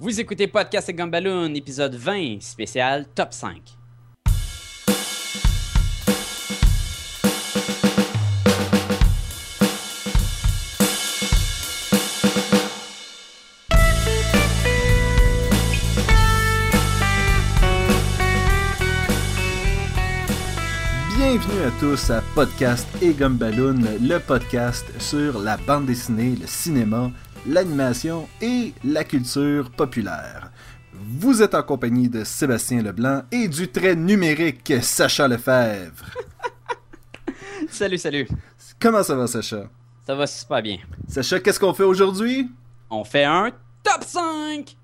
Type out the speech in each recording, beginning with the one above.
Vous écoutez Podcast et Gumballoon, épisode 20, spécial Top 5. Bienvenue à tous à Podcast et Gumballoon, le podcast sur la bande dessinée, le cinéma, l'animation et la culture populaire. Vous êtes en compagnie de Sébastien Leblanc et du très numérique Sacha Lefebvre. Salut, salut. Comment ça va, Sacha? Ça va super bien. Sacha, qu'est-ce qu'on fait aujourd'hui? On fait un Top 5!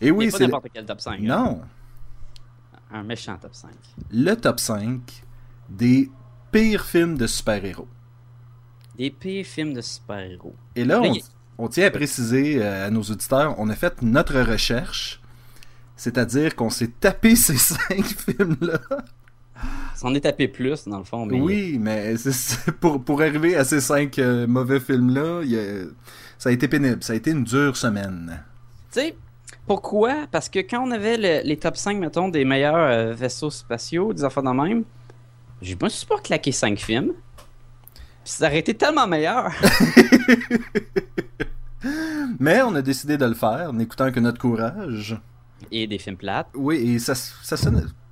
Et oui, c'est n'importe quel Top 5. hein. Un méchant Top 5. le top 5 des pires films de super-héros. Des pires films de super-héros. Et là, on, tient à préciser euh, à nos auditeurs, on a fait notre recherche, c'est-à-dire qu'on s'est tapé ces cinq films-là. Ça en est tapé plus, dans le fond. Mais... Oui, mais pour, pour arriver à ces cinq euh, mauvais films-là, a- ça a été pénible, ça a été une dure semaine. Tu sais, pourquoi? Parce que quand on avait le- les top 5, mettons, des meilleurs euh, vaisseaux spatiaux, des affaires de même, j'ai pas suis pas claqué 5 films. Puis ça aurait été tellement meilleur. Mais on a décidé de le faire en écoutant que notre courage. Et des films plates. Oui, et ça, ça,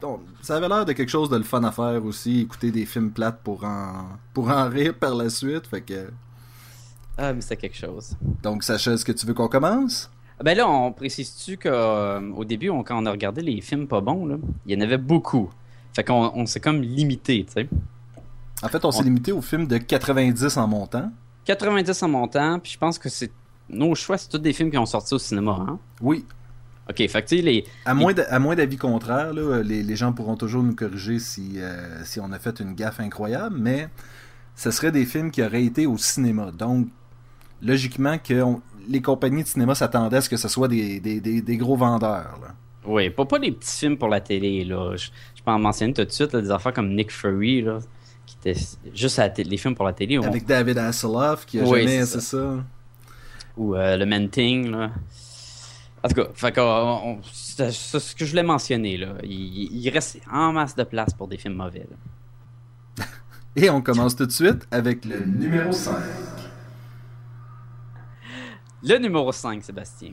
bon, ça avait l'air de quelque chose de le fun à faire aussi, écouter des films plates pour en, pour en rire par la suite. Fait que... Ah, mais c'est quelque chose. Donc, Sacha, est-ce que tu veux qu'on commence? Ben là, on précise-tu qu'au début, on- quand on a regardé les films pas bons, là, il y en avait beaucoup. Fait qu'on on s'est comme limité, tu sais. En fait, on s'est limité aux films de 90 en montant. 90 en montant, puis je pense que c'est. Nos choix, c'est tous des films qui ont sorti au cinéma, hein? Oui, Ok, fait que tu sais, les. à moins d'a- à moins d'avis contraire, là, les, les gens pourront toujours nous corriger si, euh, si on a fait une gaffe incroyable, mais ce serait des films qui auraient été au cinéma. Donc, logiquement, que on- les compagnies de cinéma s'attendaient à ce que ce soit des, des, des, des gros vendeurs. là. Oui, pas, pas des petits films pour la télé, là. Je, je peux en mentionner tout de suite, là, des affaires comme Nick Fury, là, qui étaient juste à les films pour la télé. on- Avec David Hasselhoff, qui a Oui, jamais... c'est ça. ou euh, le Manting, là. En tout cas, c'est c'est ce que je voulais mentionner, là. Il, il reste en masse de place pour des films mauvais, là. Et on commence tout de suite avec le numéro 5. Le numéro 5, Sébastien.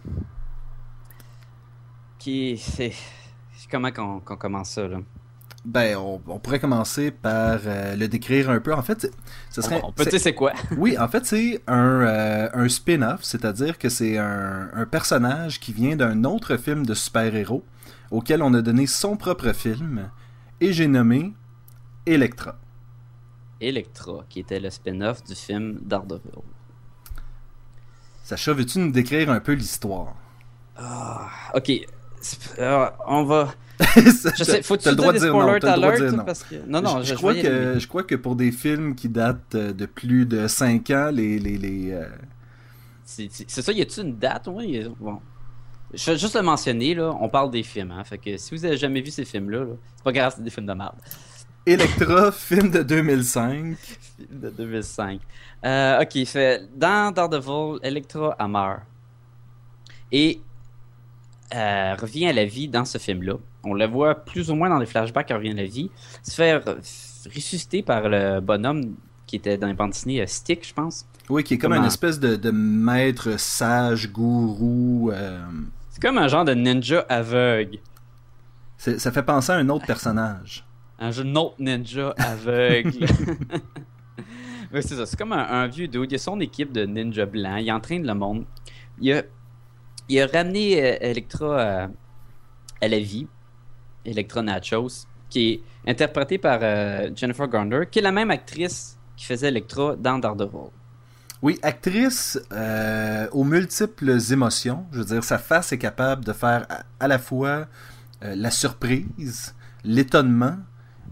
Qui c'est. Comment qu'on qu'on commence ça, là? Ben, on, on pourrait commencer par euh, le décrire un peu. En fait, ce serait... On, peut c'est- c'est quoi? Oui, en fait, c'est un, euh, un spin-off, c'est-à-dire que c'est un, un personnage qui vient d'un autre film de super-héros auquel on a donné son propre film et j'ai nommé Electra. Electra, qui était le spin-off du film Daredevil. Sacha, veux-tu nous décrire un peu l'histoire? Ah, ok. Euh, on va. je sais, T'as le droit de dire non, spoilers t'as le droit de alert? dire non. Parce que... Non, non, je, je, je crois que, je crois que pour des films qui datent euh, de plus de 5 ans, les... les, les euh, C'est ça, y a-tu une date? Oui, bon. Je vais juste le mentionner, là, on parle des films, hein, fait que si vous avez jamais vu ces films-là, là, c'est pas grave, c'est des films de merde. Electra, film de 2005. Film de 2005. Euh, ok, fait, dans Daredevil, Electra elle meurt. Et euh, revient à la vie dans ce film-là. On la voit plus ou moins dans les flashbacks, elle revient à la vie. Se fait re- ressusciter par le bonhomme qui était dans les bandes dessinées, euh, Stick, je pense. Oui, qui est comme Comment? une espèce de, de maître sage, gourou. euh, C'est comme un genre de ninja aveugle. ça fait penser à un autre personnage. Un jeu autre ninja aveugle. Oui, c'est ça. C'est comme un, vieux dude. Il a son équipe de ninjas blancs. Il entraîne le monde. Il a, il a ramené euh, Electra euh, à la vie. Electra Nachos, qui est interprétée par euh, Jennifer Garner, qui est la même actrice qui faisait Electra dans Daredevil. Oui, actrice euh, aux multiples émotions. Je veux dire, sa face est capable de faire à, la fois la surprise, l'étonnement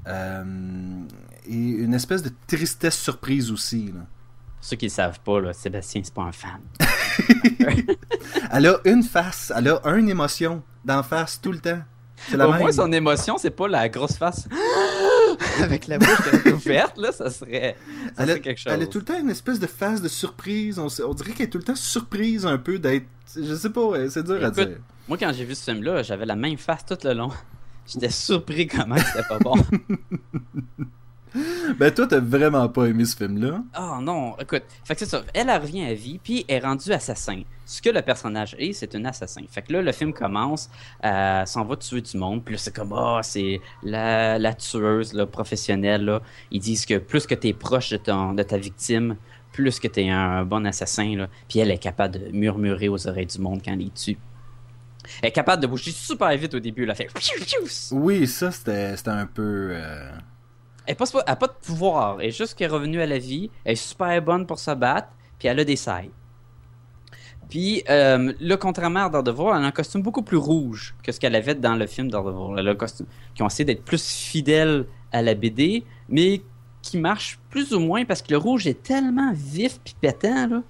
euh, et une espèce de tristesse surprise aussi. là. Ceux qui ne savent pas, là, Sébastien, c'est pas un fan. Elle a une face, elle a une émotion d'en face tout le temps. C'est la Au même. moins, son émotion, c'est pas la grosse face. avec la bouche ouverte, là, ça serait, ça elle, serait a, quelque chose. elle a tout le temps une espèce de phase de surprise. On, dirait qu'elle est tout le temps surprise un peu d'être. Je sais pas, c'est dur à dire. Moi, quand j'ai vu ce film-là, j'avais la même face tout le long. J'étais surpris comment c'était pas bon. Ben, toi, t'as vraiment pas aimé ce film-là. Oh non, écoute, fait que c'est ça. Elle, elle revient à vie, puis est rendue assassin. Ce que le personnage est, c'est un assassin. Fait que là, le film commence, euh, s'en va tuer du monde, puis là, c'est comme, ah, c'est la, la tueuse là, professionnelle. Là. Ils disent que plus que t'es proche de, ton, de ta victime, plus que t'es un bon assassin. Là. Puis elle est capable de murmurer aux oreilles du monde quand elle les tue. Elle est capable de bouger super vite au début. Elle a fait. Oui, ça, c'était un peu. euh, Elle n'a pas, de pouvoir. Elle est juste qu'elle est revenue à la vie. Elle est super bonne pour se battre. Puis elle a des sailles. Puis, euh, là, contrairement à Daredevil, elle a un costume beaucoup plus rouge que ce qu'elle avait dans le film Daredevil. Elle a un costume qui ont essayé d'être plus fidèle à la BD, mais qui marche plus ou moins parce que le rouge est tellement vif puis pétant, là,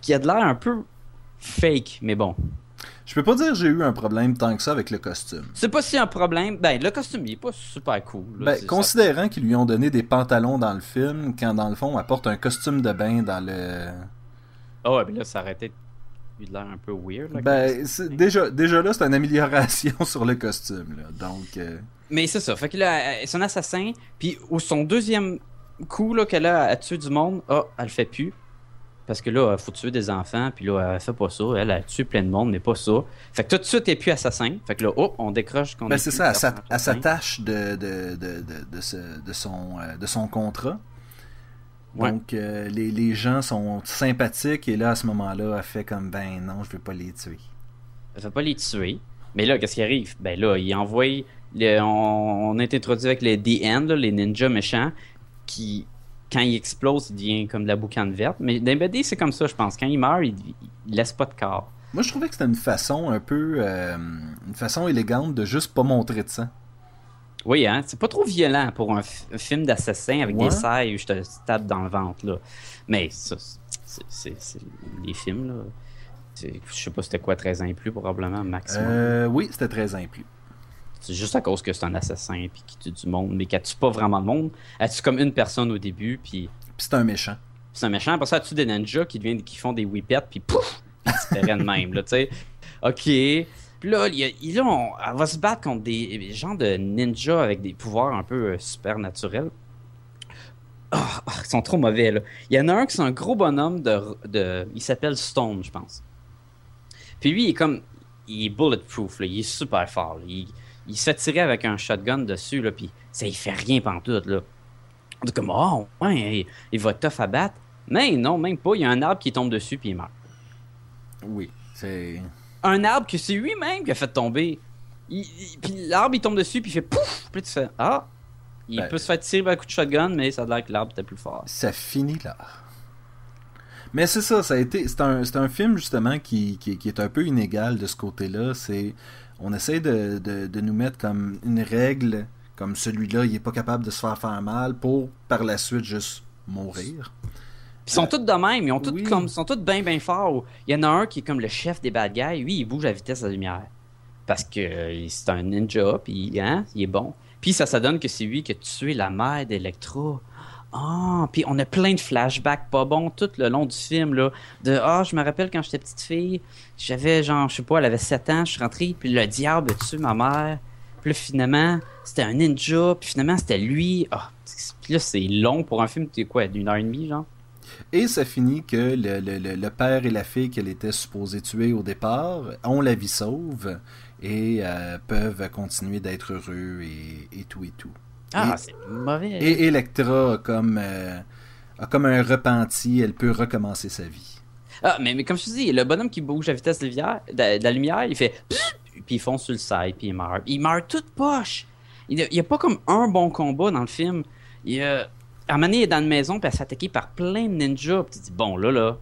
qu'il a de l'air un peu fake. Mais bon, Je peux pas dire que j'ai eu un problème tant que ça avec le costume. c'est pas si un problème. Ben, le costume, il est pas super cool. là. Ben, ça- considérant qu'ils lui ont donné des pantalons dans le film, quand dans le fond, elle porte un costume de bain dans le. Ah ouais, ben là, ça aurait été eu de l'air un peu weird. là, Ben, déjà, déjà là, c'est une amélioration sur le costume, là. Donc. euh, Mais c'est ça. Fait que là, un assassin. Puis son deuxième coup là, qu'elle a à tuer du monde, ah, elle le fait plus. Parce que là, il faut tuer des enfants. Puis là, elle fait pas ça. Elle a tué plein de monde, mais pas ça. Fait que tout de suite, elle est plus assassin. Fait que là, oh, on décroche qu'on Ben, est c'est ça, elle s'attache de, de, de, de, de, ce- de son, euh, de son contrat. Ouais. Donc, euh, les, les gens sont sympathiques et là, à ce moment-là, elle fait comme ben non, je vais pas les tuer. Elle fait pas les tuer. Mais là, qu'est-ce qui arrive? Ben là, il envoie. le- on, on est introduit avec les DN, là, les ninjas méchants, qui, quand ils explosent, il devient comme de la boucane verte. Mais les BD, c'est comme ça, je pense. Quand il meurt, il, il laisse pas de corps. Moi, je trouvais que c'était une façon un peu. euh, une façon élégante de juste pas montrer de sang. Oui, hein, c'est pas trop violent pour un, film d'assassin avec Ouais. des sailles où je te tape dans le ventre, là. Mais ça, c'est- les films, là. Je sais pas c'était quoi, 13 ans et plus, probablement, maximum. Euh, oui, c'était très implu. C'est juste à cause que c'est un assassin puis qui tue du monde, mais qui tue pas vraiment de monde. Elle tue comme une personne au début, puis Puis c'est un méchant. c'est un méchant. Après ça, elle tue des ninjas qui, deviennent, qui font des whippets, puis pouf! Ils de même, là, tu sais. OK. Puis là, il il- on- elle va se battre contre des, des gens de ninjas avec des pouvoirs un peu euh, super naturels. Ah, ah, ils sont trop mauvais, là. Il y en a un qui c'est un gros bonhomme de... de il s'appelle Stone, je pense. Puis lui, il est comme... Il est bulletproof, là. Il est super fort, là. Il, il se fait tirer avec un shotgun dessus, là, puis ça, il fait rien pantoute, là. On dit comme, oh, ouais, il, il va tough à battre. Mais non, même pas. Il y a un arbre qui tombe dessus, puis il meurt. Oui, c'est. Un arbre que c'est lui-même qui a fait tomber. Il- il- puis l'arbre, il tombe dessus, puis il fait pouf! Puis tu fais, ah! Il Ben- peut se faire tirer par un coup de shotgun, mais ça a l'air que l'arbre était plus fort. Ça finit là. Mais c'est ça, ça a été. C'est un, un film justement qui, qui, qui est un peu inégal de ce côté-là. C'est. On essaie de, de, de nous mettre comme une règle, comme celui-là, il est pas capable de se faire faire mal pour par la suite juste mourir. Ils sont tous de même, ils ont tous comme, sont tous bien, bien forts. Il y en a un qui est comme le chef des bad guys. Lui, il bouge à vitesse de la lumière. Parce que euh, c'est un ninja, puis hein, il est bon. Puis ça, ça donne que c'est lui qui a tué la mère d'Electra. Ah, puis on a plein de flashbacks pas bons tout le long du film, là. De, ah, je me rappelle quand j'étais petite fille, j'avais genre, je sais pas, elle avait 7 ans, je suis rentré, puis le diable a tué ma mère. Puis finalement, c'était un ninja, puis finalement, c'était lui. Ah, puis là, c'est long pour un film, tu quoi, d'une heure et demie, genre? Et ça finit que le, le- père et la fille qu'elle était supposée tuer au départ ont la vie sauve et euh, peuvent continuer d'être heureux et tout et tout. Ah, c'est mauvais. Et Electra a comme, euh, a comme un repenti, elle peut recommencer sa vie. Ah, mais, mais comme je te dis, le bonhomme qui bouge à vitesse de, lumière- de- de la lumière, il fait puis il fonce sur le side, puis il meurt. Il meurt toute poche. Il n'y a, pas comme un bon combat dans le film. Il y a... Armani est dans une maison, puis elle se fait attaquer par plein de ninjas. Puis tu dis, bon, là, là,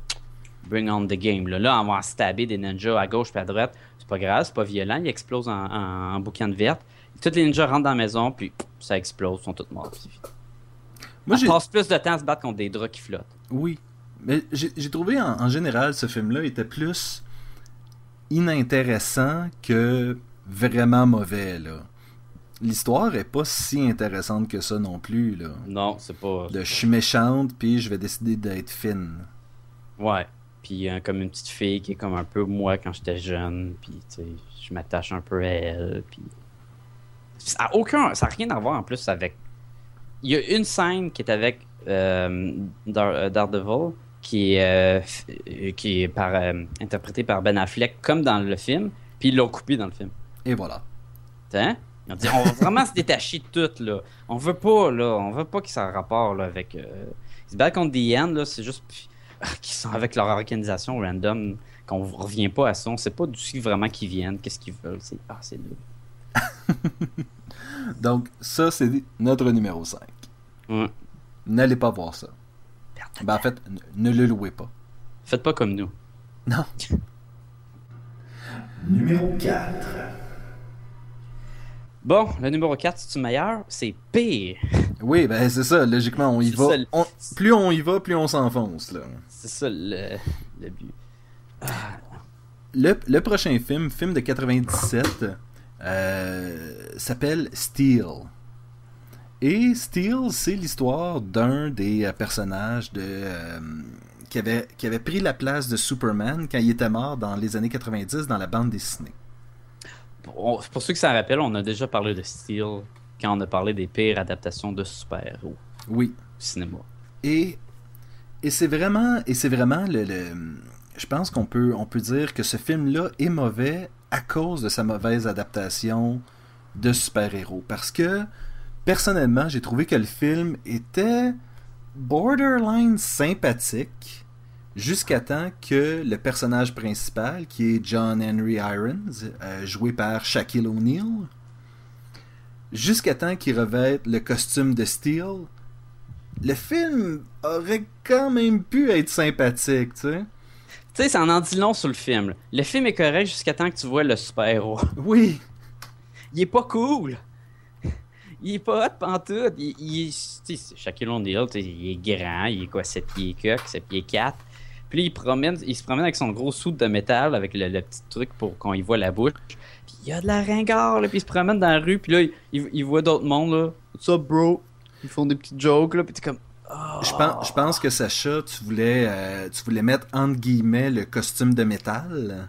bring on the game. Là, là on va stabber des ninjas à gauche puis à droite. C'est pas grave, c'est pas violent. Il explose en, en, en boucan de verte. Tous les ninjas rentrent dans la maison, puis ça explose, ils sont tous morts. puis. Moi, j'ai, passe plus de temps à se battre contre des draps qui flottent. oui, mais j'ai, trouvé en, en général ce film-là était plus inintéressant que vraiment mauvais là. l'histoire est pas si intéressante que ça non plus, là. Non, c'est pas. De je suis méchante, puis je vais décider d'être fine. Ouais. Puis euh, comme une petite fille qui est comme un peu moi quand j'étais jeune, puis tu sais, je m'attache un peu à elle, puis ça a aucun, ça a rien à voir en plus avec. Il y a une scène qui est avec euh, Dar- Daredevil qui est, euh, qui est par, euh, interprété par Ben Affleck comme dans le film, puis ils l'ont coupé dans le film. Et voilà. Hein? Ils ont dit on va vraiment se détacher de tout là. On veut pas là, on veut pas qu'ils ça ait rapport là avec. Euh... C'est bad contre The End là, c'est juste qu'ils sont avec leur organisation random, qu'on revient pas à ça. On sait pas d'où vraiment qu'ils viennent, qu'est-ce qu'ils veulent. C'est ah c'est nul. Donc, ça, c'est notre numéro 5. Ouais. N'allez pas voir ça. Ben, en fait, ne le louez pas. Faites pas comme nous. Non. Numéro 4. Bon, le numéro 4, c'est-tu meilleur? C'est pire. Oui, ben c'est ça, logiquement, on y va. ça, le- On- plus on y va, plus on s'enfonce, là. C'est ça le, le but. Le, le prochain film, film de 97, euh, s'appelle Steel. Et Steel, c'est l'histoire d'un des euh, personnages de, euh, qui, avait, qui avait pris la place de Superman quand il était mort dans les années 90 dans la bande dessinée. Pour, pour ceux qui s'en rappellent, on a déjà parlé de Steel quand on a parlé des pires adaptations de super-héros Oui. au cinéma. Et, et c'est vraiment, et c'est vraiment le, le- je pense qu'on peut, on peut dire que ce film-là est mauvais à cause de sa mauvaise adaptation de super-héros. Parce que, personnellement, j'ai trouvé que le film était borderline sympathique jusqu'à temps que le personnage principal, qui est John Henry Irons, euh, joué par Shaquille O'Neal, jusqu'à temps qu'il revête le costume de Steel, le film aurait quand même pu être sympathique, tu sais. Tu sais, ça en en dit long sur le film. là. Le film est correct jusqu'à temps que tu vois le super-héros. Oui, Il est pas cool. Il est pas hot pantoute. Il, il, tu sais, Shaquille O'Neal, tu sais, il est grand, il est quoi, 7 pieds coq, 7 pieds 4. Puis là, il, promène, il se promène avec son gros soude de métal, avec le, le petit truc pour qu'on y voit la bouche. Puis il y a de la ringard, là, puis il se promène dans la rue, puis là, il voit d'autres mondes, là. What's up, bro? Ils font des petites jokes, là, puis t'es comme... Oh. je pense, je pense que Sacha, tu voulais, euh, tu voulais mettre entre guillemets le costume de métal.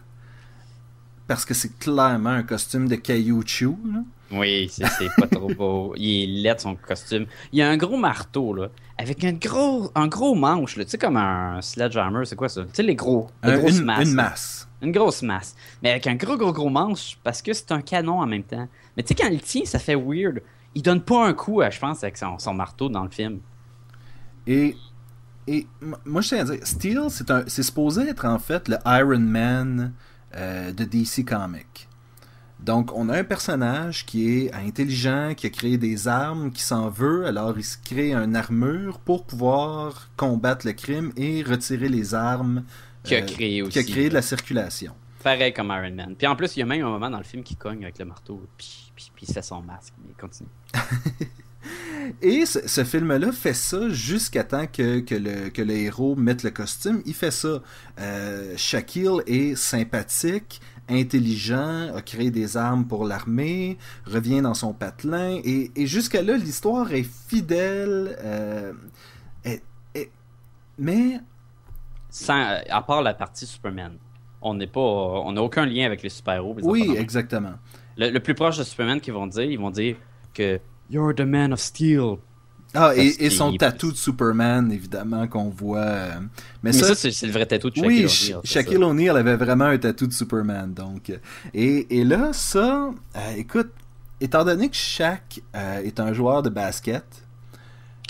Parce que c'est clairement un costume de là. Oui, c'est pas trop beau. Il est laid son costume. Il a un gros marteau, là, avec un gros, un gros manche, là. Tu sais, comme un sledgehammer, c'est quoi ça? Tu sais, les gros, les Un- grosses une, masses. une là. masse. Une grosse masse. Mais avec un gros, gros, gros manche, parce que c'est un canon en même temps. Mais tu sais, quand il tient, ça fait weird. Il donne pas un coup, je pense, avec son, son marteau dans le film. Et, et moi, je tiens à dire, Steel, c'est supposé être en fait le Iron Man euh, de DC Comics. Donc, on a un personnage qui est intelligent, qui a créé des armes, qui s'en veut, alors il se crée une armure pour pouvoir combattre le crime et retirer les armes Qui a euh, créé qui a aussi. créé de la circulation. Pareil comme Iron Man. Puis en plus, il y a même un moment dans le film qui cogne avec le marteau. Puis, puis, puis il se fait son masque. Mais il continue. Et ce, ce film-là fait ça jusqu'à temps que, que, le, que le héros mette le costume. Il fait ça. Euh, Shaquille est sympathique, intelligent, a créé des armes pour l'armée, revient dans son patelin. Et, et jusqu'à là, l'histoire est fidèle. euh, mais Sans, à part la partie Superman. On n'est pas. On n'a aucun lien avec les super-héros. oui, exactement. Le, le plus proche de Superman qu'ils vont dire, ils vont dire que You're the man of steel. Ah, et, et son tatou de Superman, évidemment, qu'on voit. euh, mais, Mais ça, ça, c'est le vrai tatou de Shaquille Oui, O'Neal. Shaquille. O'Neal avait vraiment un tatou de Superman. Donc, euh, et, et là, ça, euh, écoute, étant donné que Shaq euh, est un joueur de basket,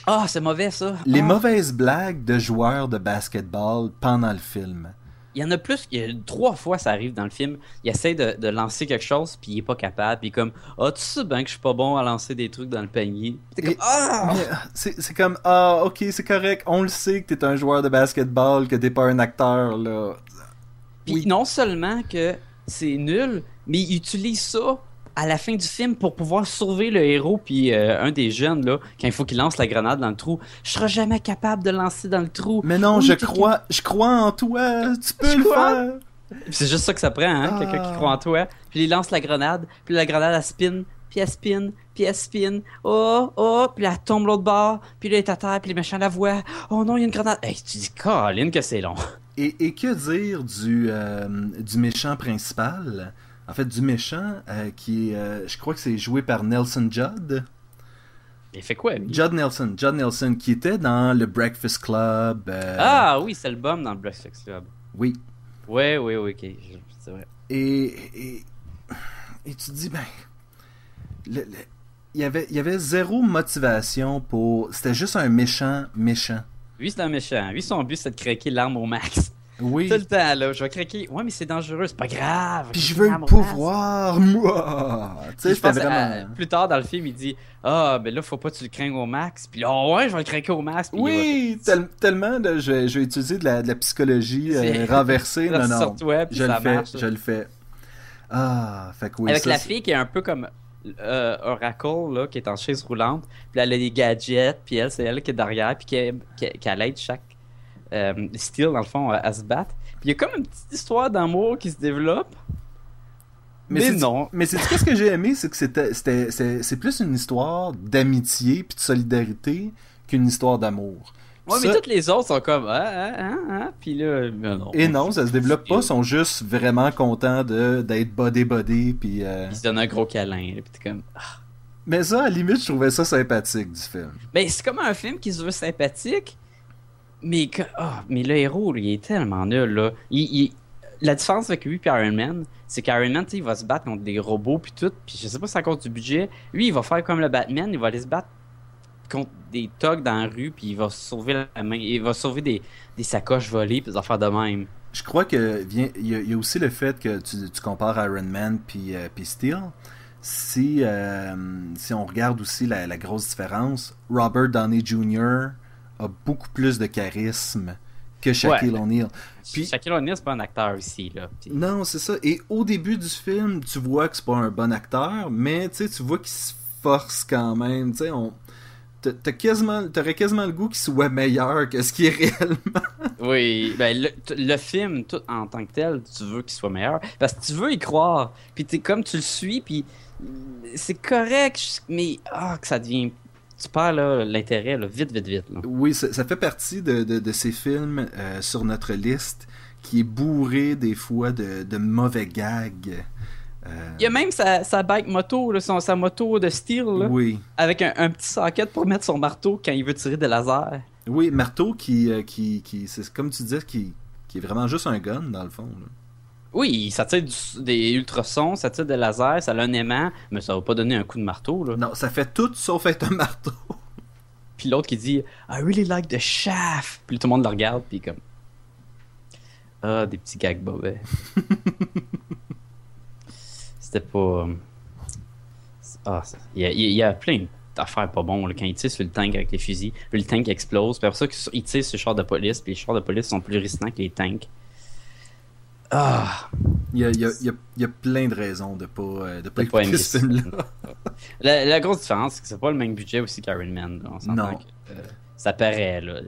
Ah, c'est mauvais ça. les Ah. mauvaises blagues de joueurs de basketball pendant le film. Il y en a plus, il y a trois fois ça arrive dans le film. Il essaie de, de lancer quelque chose, puis il est pas capable. Puis comme, ah, tu sais bien que je suis pas bon à lancer des trucs dans le panier. T'es comme, ah! C'est comme, ah, ok, c'est correct, on le sait que t'es un joueur de basketball, que t'es pas un acteur, là. Puis oui. non seulement que c'est nul, mais il utilise ça à la fin du film pour pouvoir sauver le héros puis euh, un des jeunes là quand il faut qu'il lance la grenade dans le trou. Je serai jamais capable de lancer dans le trou. Mais non, Oui, je crois, je crois en toi, tu peux Je le crois? faire. C'est juste ça que ça prend, hein, Ah. quelqu'un qui croit en toi. Puis il lance la grenade, puis la grenade elle spin, puis elle spin, puis elle spin. Oh, oh, puis elle tombe l'autre bord, puis là, elle est à terre, puis les méchants la voient. Oh non, il y a une grenade. Hey, tu dis, Colin, que c'est long. Et, et, que dire du, euh, du méchant principal? En fait, du méchant euh, qui est, euh, je crois que c'est joué par Nelson Judd. Il fait quoi, lui? Judd Nelson, Judd Nelson, qui était dans le Breakfast Club. Ah oui, c'est le bum dans le Breakfast Club. Oui. Oui, oui, oui, ok, c'est vrai. Et, et, et, tu te dis, ben, le, le, il, y avait, il y avait zéro motivation pour. C'était juste un méchant méchant. Lui, c'est un méchant. Lui, son but, c'est de craquer l'arme au max. Oui. Tout le temps, là. Je vais craquer. Ouais, mais c'est dangereux, c'est pas grave. Puis je veux le pouvoir, moi. Tu sais, vraiment. À, plus tard dans le film, il dit Ah, ben là, faut pas que tu le craignes au max. Puis oh, ouais, je vais le craquer au max. Puis oui, va... tel, tellement, là, je, je, vais utiliser de la, de la psychologie euh, renversée. non, non. Web, je le fais, je le fais. Ah, fait que oui. Avec ça, la fille qui est un peu comme euh, Oracle, là, qui est en chaise roulante. Puis elle a des gadgets, puis elle, c'est elle qui est derrière, puis qui aide chaque euh, style, dans le fond, à, à se battre. Puis il y a comme une petite histoire d'amour qui se développe. Mais, mais non. Mais c'est ce que j'ai aimé, c'est que c'était, c'est plus une histoire d'amitié puis de solidarité qu'une histoire d'amour. Ouais, ça... mais toutes les autres sont comme ah, ah, ah, ah, puis là, non. Et non, ça se développe pas, ils sont juste vraiment contents de, d'être body-body, puis. Euh... Ils se donnent un gros câlin, puis t'es comme. Ah. Mais ça, à la limite, je trouvais ça sympathique du film. Ben, c'est comme un film qui se veut sympathique, mais que. Oh, mais le héros, il est tellement nul, là. Il. La différence avec lui et Iron Man, c'est qu'Iron Man, il va se battre contre des robots, puis tout, puis je sais pas si c'est à du budget. Lui, il va faire comme le Batman, il va aller se battre contre des thugs dans la rue, puis il va sauver la main, il va sauver des, des sacoches volées, puis des affaires de même. Je crois que il y, a, aussi le fait que tu, compares Iron Man puis euh, Steel. Si euh, si on regarde aussi la, la, grosse différence, Robert Downey Jr. a beaucoup plus de charisme que Shaquille ouais. O'Neal. Puis Shaquille O'Neal c'est pas un acteur ici là. Puis... Non, c'est ça. Et au début du film, tu vois que c'est pas un bon acteur, mais tu vois qu'il se force quand même. Tu sais, on t'as quasiment, t'aurais quasiment le goût qu'il soit meilleur que ce qui est réellement. oui, ben le, le, film tout en tant que tel, tu veux qu'il soit meilleur parce que tu veux y croire. Puis comme tu le suis, puis c'est correct, mais ah que ça devient tu perds l'intérêt vite, vite, vite. Là. Oui, ça, ça, fait partie de, de, de ces films euh, sur notre liste qui est bourré des fois de, de mauvais gags. Euh... Il y a même sa, sa bike moto, là, son, sa moto de steel, là, oui. avec un, un, petit socket pour mettre son marteau quand il veut tirer des lasers. Oui, marteau qui, euh, qui, qui c'est comme tu disais, qui, qui est vraiment juste un gun dans le fond. Là. Oui, ça tire du, des ultrasons, ça tire des lasers, ça a un aimant, mais ça va pas donner un coup de marteau. Là. Non, ça fait tout sauf être un marteau. puis l'autre qui dit I really like the shaft. Puis tout le monde le regarde, puis comme. Ah, des petits gags bobets. C'était pas. Ah, il y, a, il y a plein d'affaires pas bon là, quand il tire sur le tank avec les fusils. Puis le tank explose. Puis après ça, il tire sur le char de police. Puis les chars de police sont plus résistants que les tanks. Ah. Il y a, il, y a, il y a, plein de raisons de pas, de pas de écouter ce film-là. la, la, grosse différence, c'est que c'est pas le même budget aussi qu'Iron Man. Là. On non. Que, euh, ça paraît, là.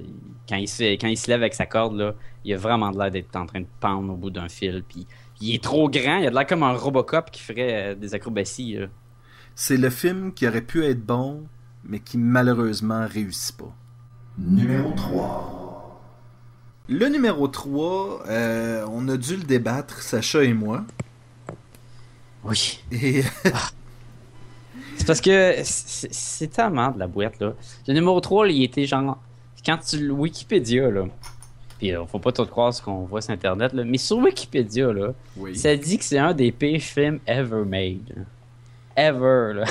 Quand il, se, quand il se lève avec sa corde, là, il a vraiment de l'air d'être en train de pendre au bout d'un fil. Puis il est trop grand, il a de l'air comme un Robocop qui ferait euh, des acrobaties. C'est le film qui aurait pu être bon, mais qui malheureusement réussit pas. Numéro 3. Le numéro 3, euh, on a dû le débattre, Sacha et moi. Oui. Et... ah. C'est parce que c'est tellement de la boîte, là. Le numéro 3, il était genre... Quand tu... Wikipédia, là... Puis euh, faut pas tout croire ce qu'on voit sur Internet, là. Mais sur Wikipédia, là, oui. ça dit que c'est un des pires films ever made. Ever, là.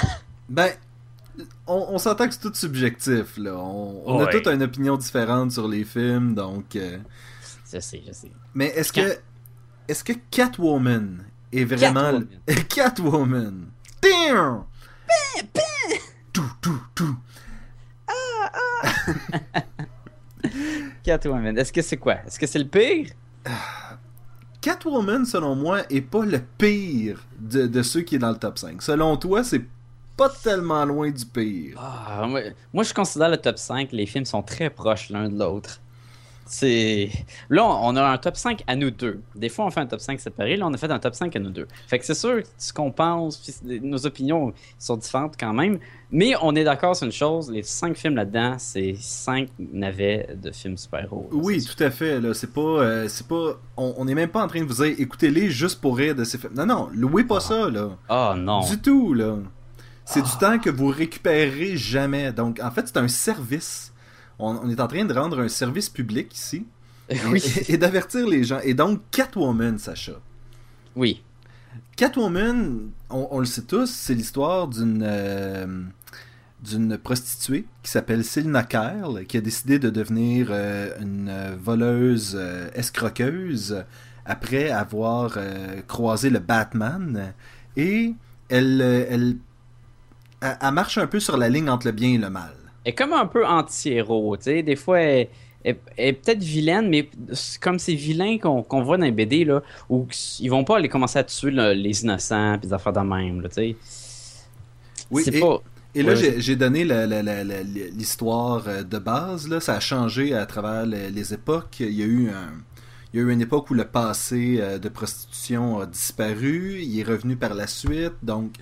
Ben, on, on s'entend que c'est tout subjectif, là. On, on ouais. a toute une opinion différente sur les films, donc. Euh... Je sais, je sais. Mais est-ce que. Est-ce que Catwoman est vraiment. Catwoman. Catwoman? Damn! Tout, tout, tout. Ah, ah. Catwoman, est-ce que c'est quoi? Est-ce que c'est le pire? Catwoman, selon moi, est pas le pire de, de ceux qui est dans le top 5. Selon toi, c'est pas tellement loin du pire. Ah, moi, moi, je considère le top 5, les films sont très proches l'un de l'autre. C'est. Là, on a un top 5 à nous deux. Des fois, on fait un top 5 séparé. Là, on a fait un top 5 à nous deux. Fait que c'est sûr, ce qu'on pense, nos opinions sont différentes quand même. Mais on est d'accord sur une chose les 5 films là-dedans, c'est 5 navets de films super-héros. Oui, tout à fait. Là, c'est pas, euh, c'est pas, on n'est même pas en train de vous dire écoutez-les juste pour rire de ces films. Non, non, louez pas ça là, Oh non. du tout là. C'est du temps que vous récupérerez jamais. Donc, en fait, c'est un service. On, on est en train de rendre un service public ici oui. et, et d'avertir les gens. Et donc, Catwoman, Sacha. Oui. Catwoman, on, on le sait tous, c'est l'histoire d'une euh, d'une prostituée qui s'appelle Selina Kyle, qui a décidé de devenir euh, une voleuse euh, escroqueuse après avoir croisé le Batman. Et elle, elle, elle, elle marche un peu sur la ligne entre le bien et le mal. Elle est comme un peu anti-héros, tu sais. Des fois, elle, elle- elle est peut-être vilaine, mais comme ces vilains qu'on voit dans les BD, là, où ils vont pas aller commencer à tuer là, les innocents puis des affaires de même, tu sais. Oui, et- pas. Et là, Ouais, j'ai donné l'histoire euh, de base. Là. Ça a changé à travers les, les époques. Il y, a eu un, il y a eu une époque où le passé euh, de prostitution a disparu. Il est revenu par la suite. Donc,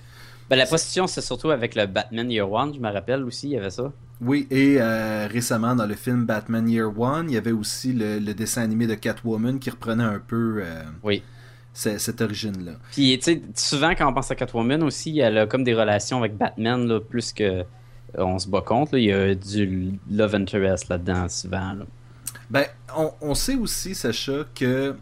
Ben, la prostitution, c'est surtout avec le Batman Year One, je me rappelle aussi, il y avait ça. oui. Et euh, récemment, dans le film Batman Year One, il y avait aussi le, le dessin animé de Catwoman qui reprenait un peu euh, Oui. ce- cette origine-là. Puis, tu sais, souvent, quand on pense à Catwoman aussi, elle a comme des relations avec Batman, là, plus que euh, on se bat contre. là. Il y a du love interest là-dedans, souvent. là. Ben, on, on sait aussi, Sacha, que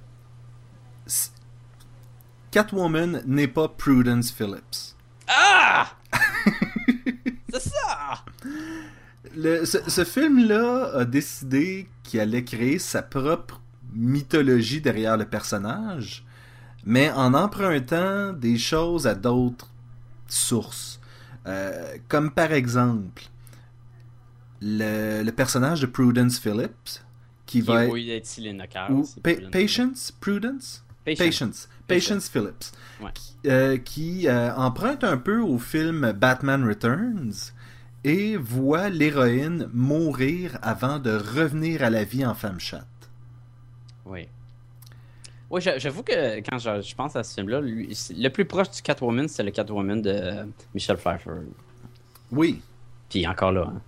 Catwoman n'est pas Prudence Phillips. Ah! c'est ça! Le- ce, ce film-là a décidé qu'il allait créer sa propre mythologie derrière le personnage, mais en empruntant des choses à d'autres sources. Euh, comme par exemple, le, le personnage de Prudence Phillips, qui Qui va oui, être ou Pa- Prudence. Patience? Prudence? Patience. Patience Patience Phillips Ouais. qui, euh, qui, euh, emprunte un peu au film Batman Returns et voit l'héroïne mourir avant de revenir à la vie en femme chatte. Oui. Oui, j'a- j'avoue que quand je, pense à ce film-là, le plus proche du Catwoman, c'est le Catwoman de euh, Michelle Pfeiffer. Oui, Puis encore là. hein.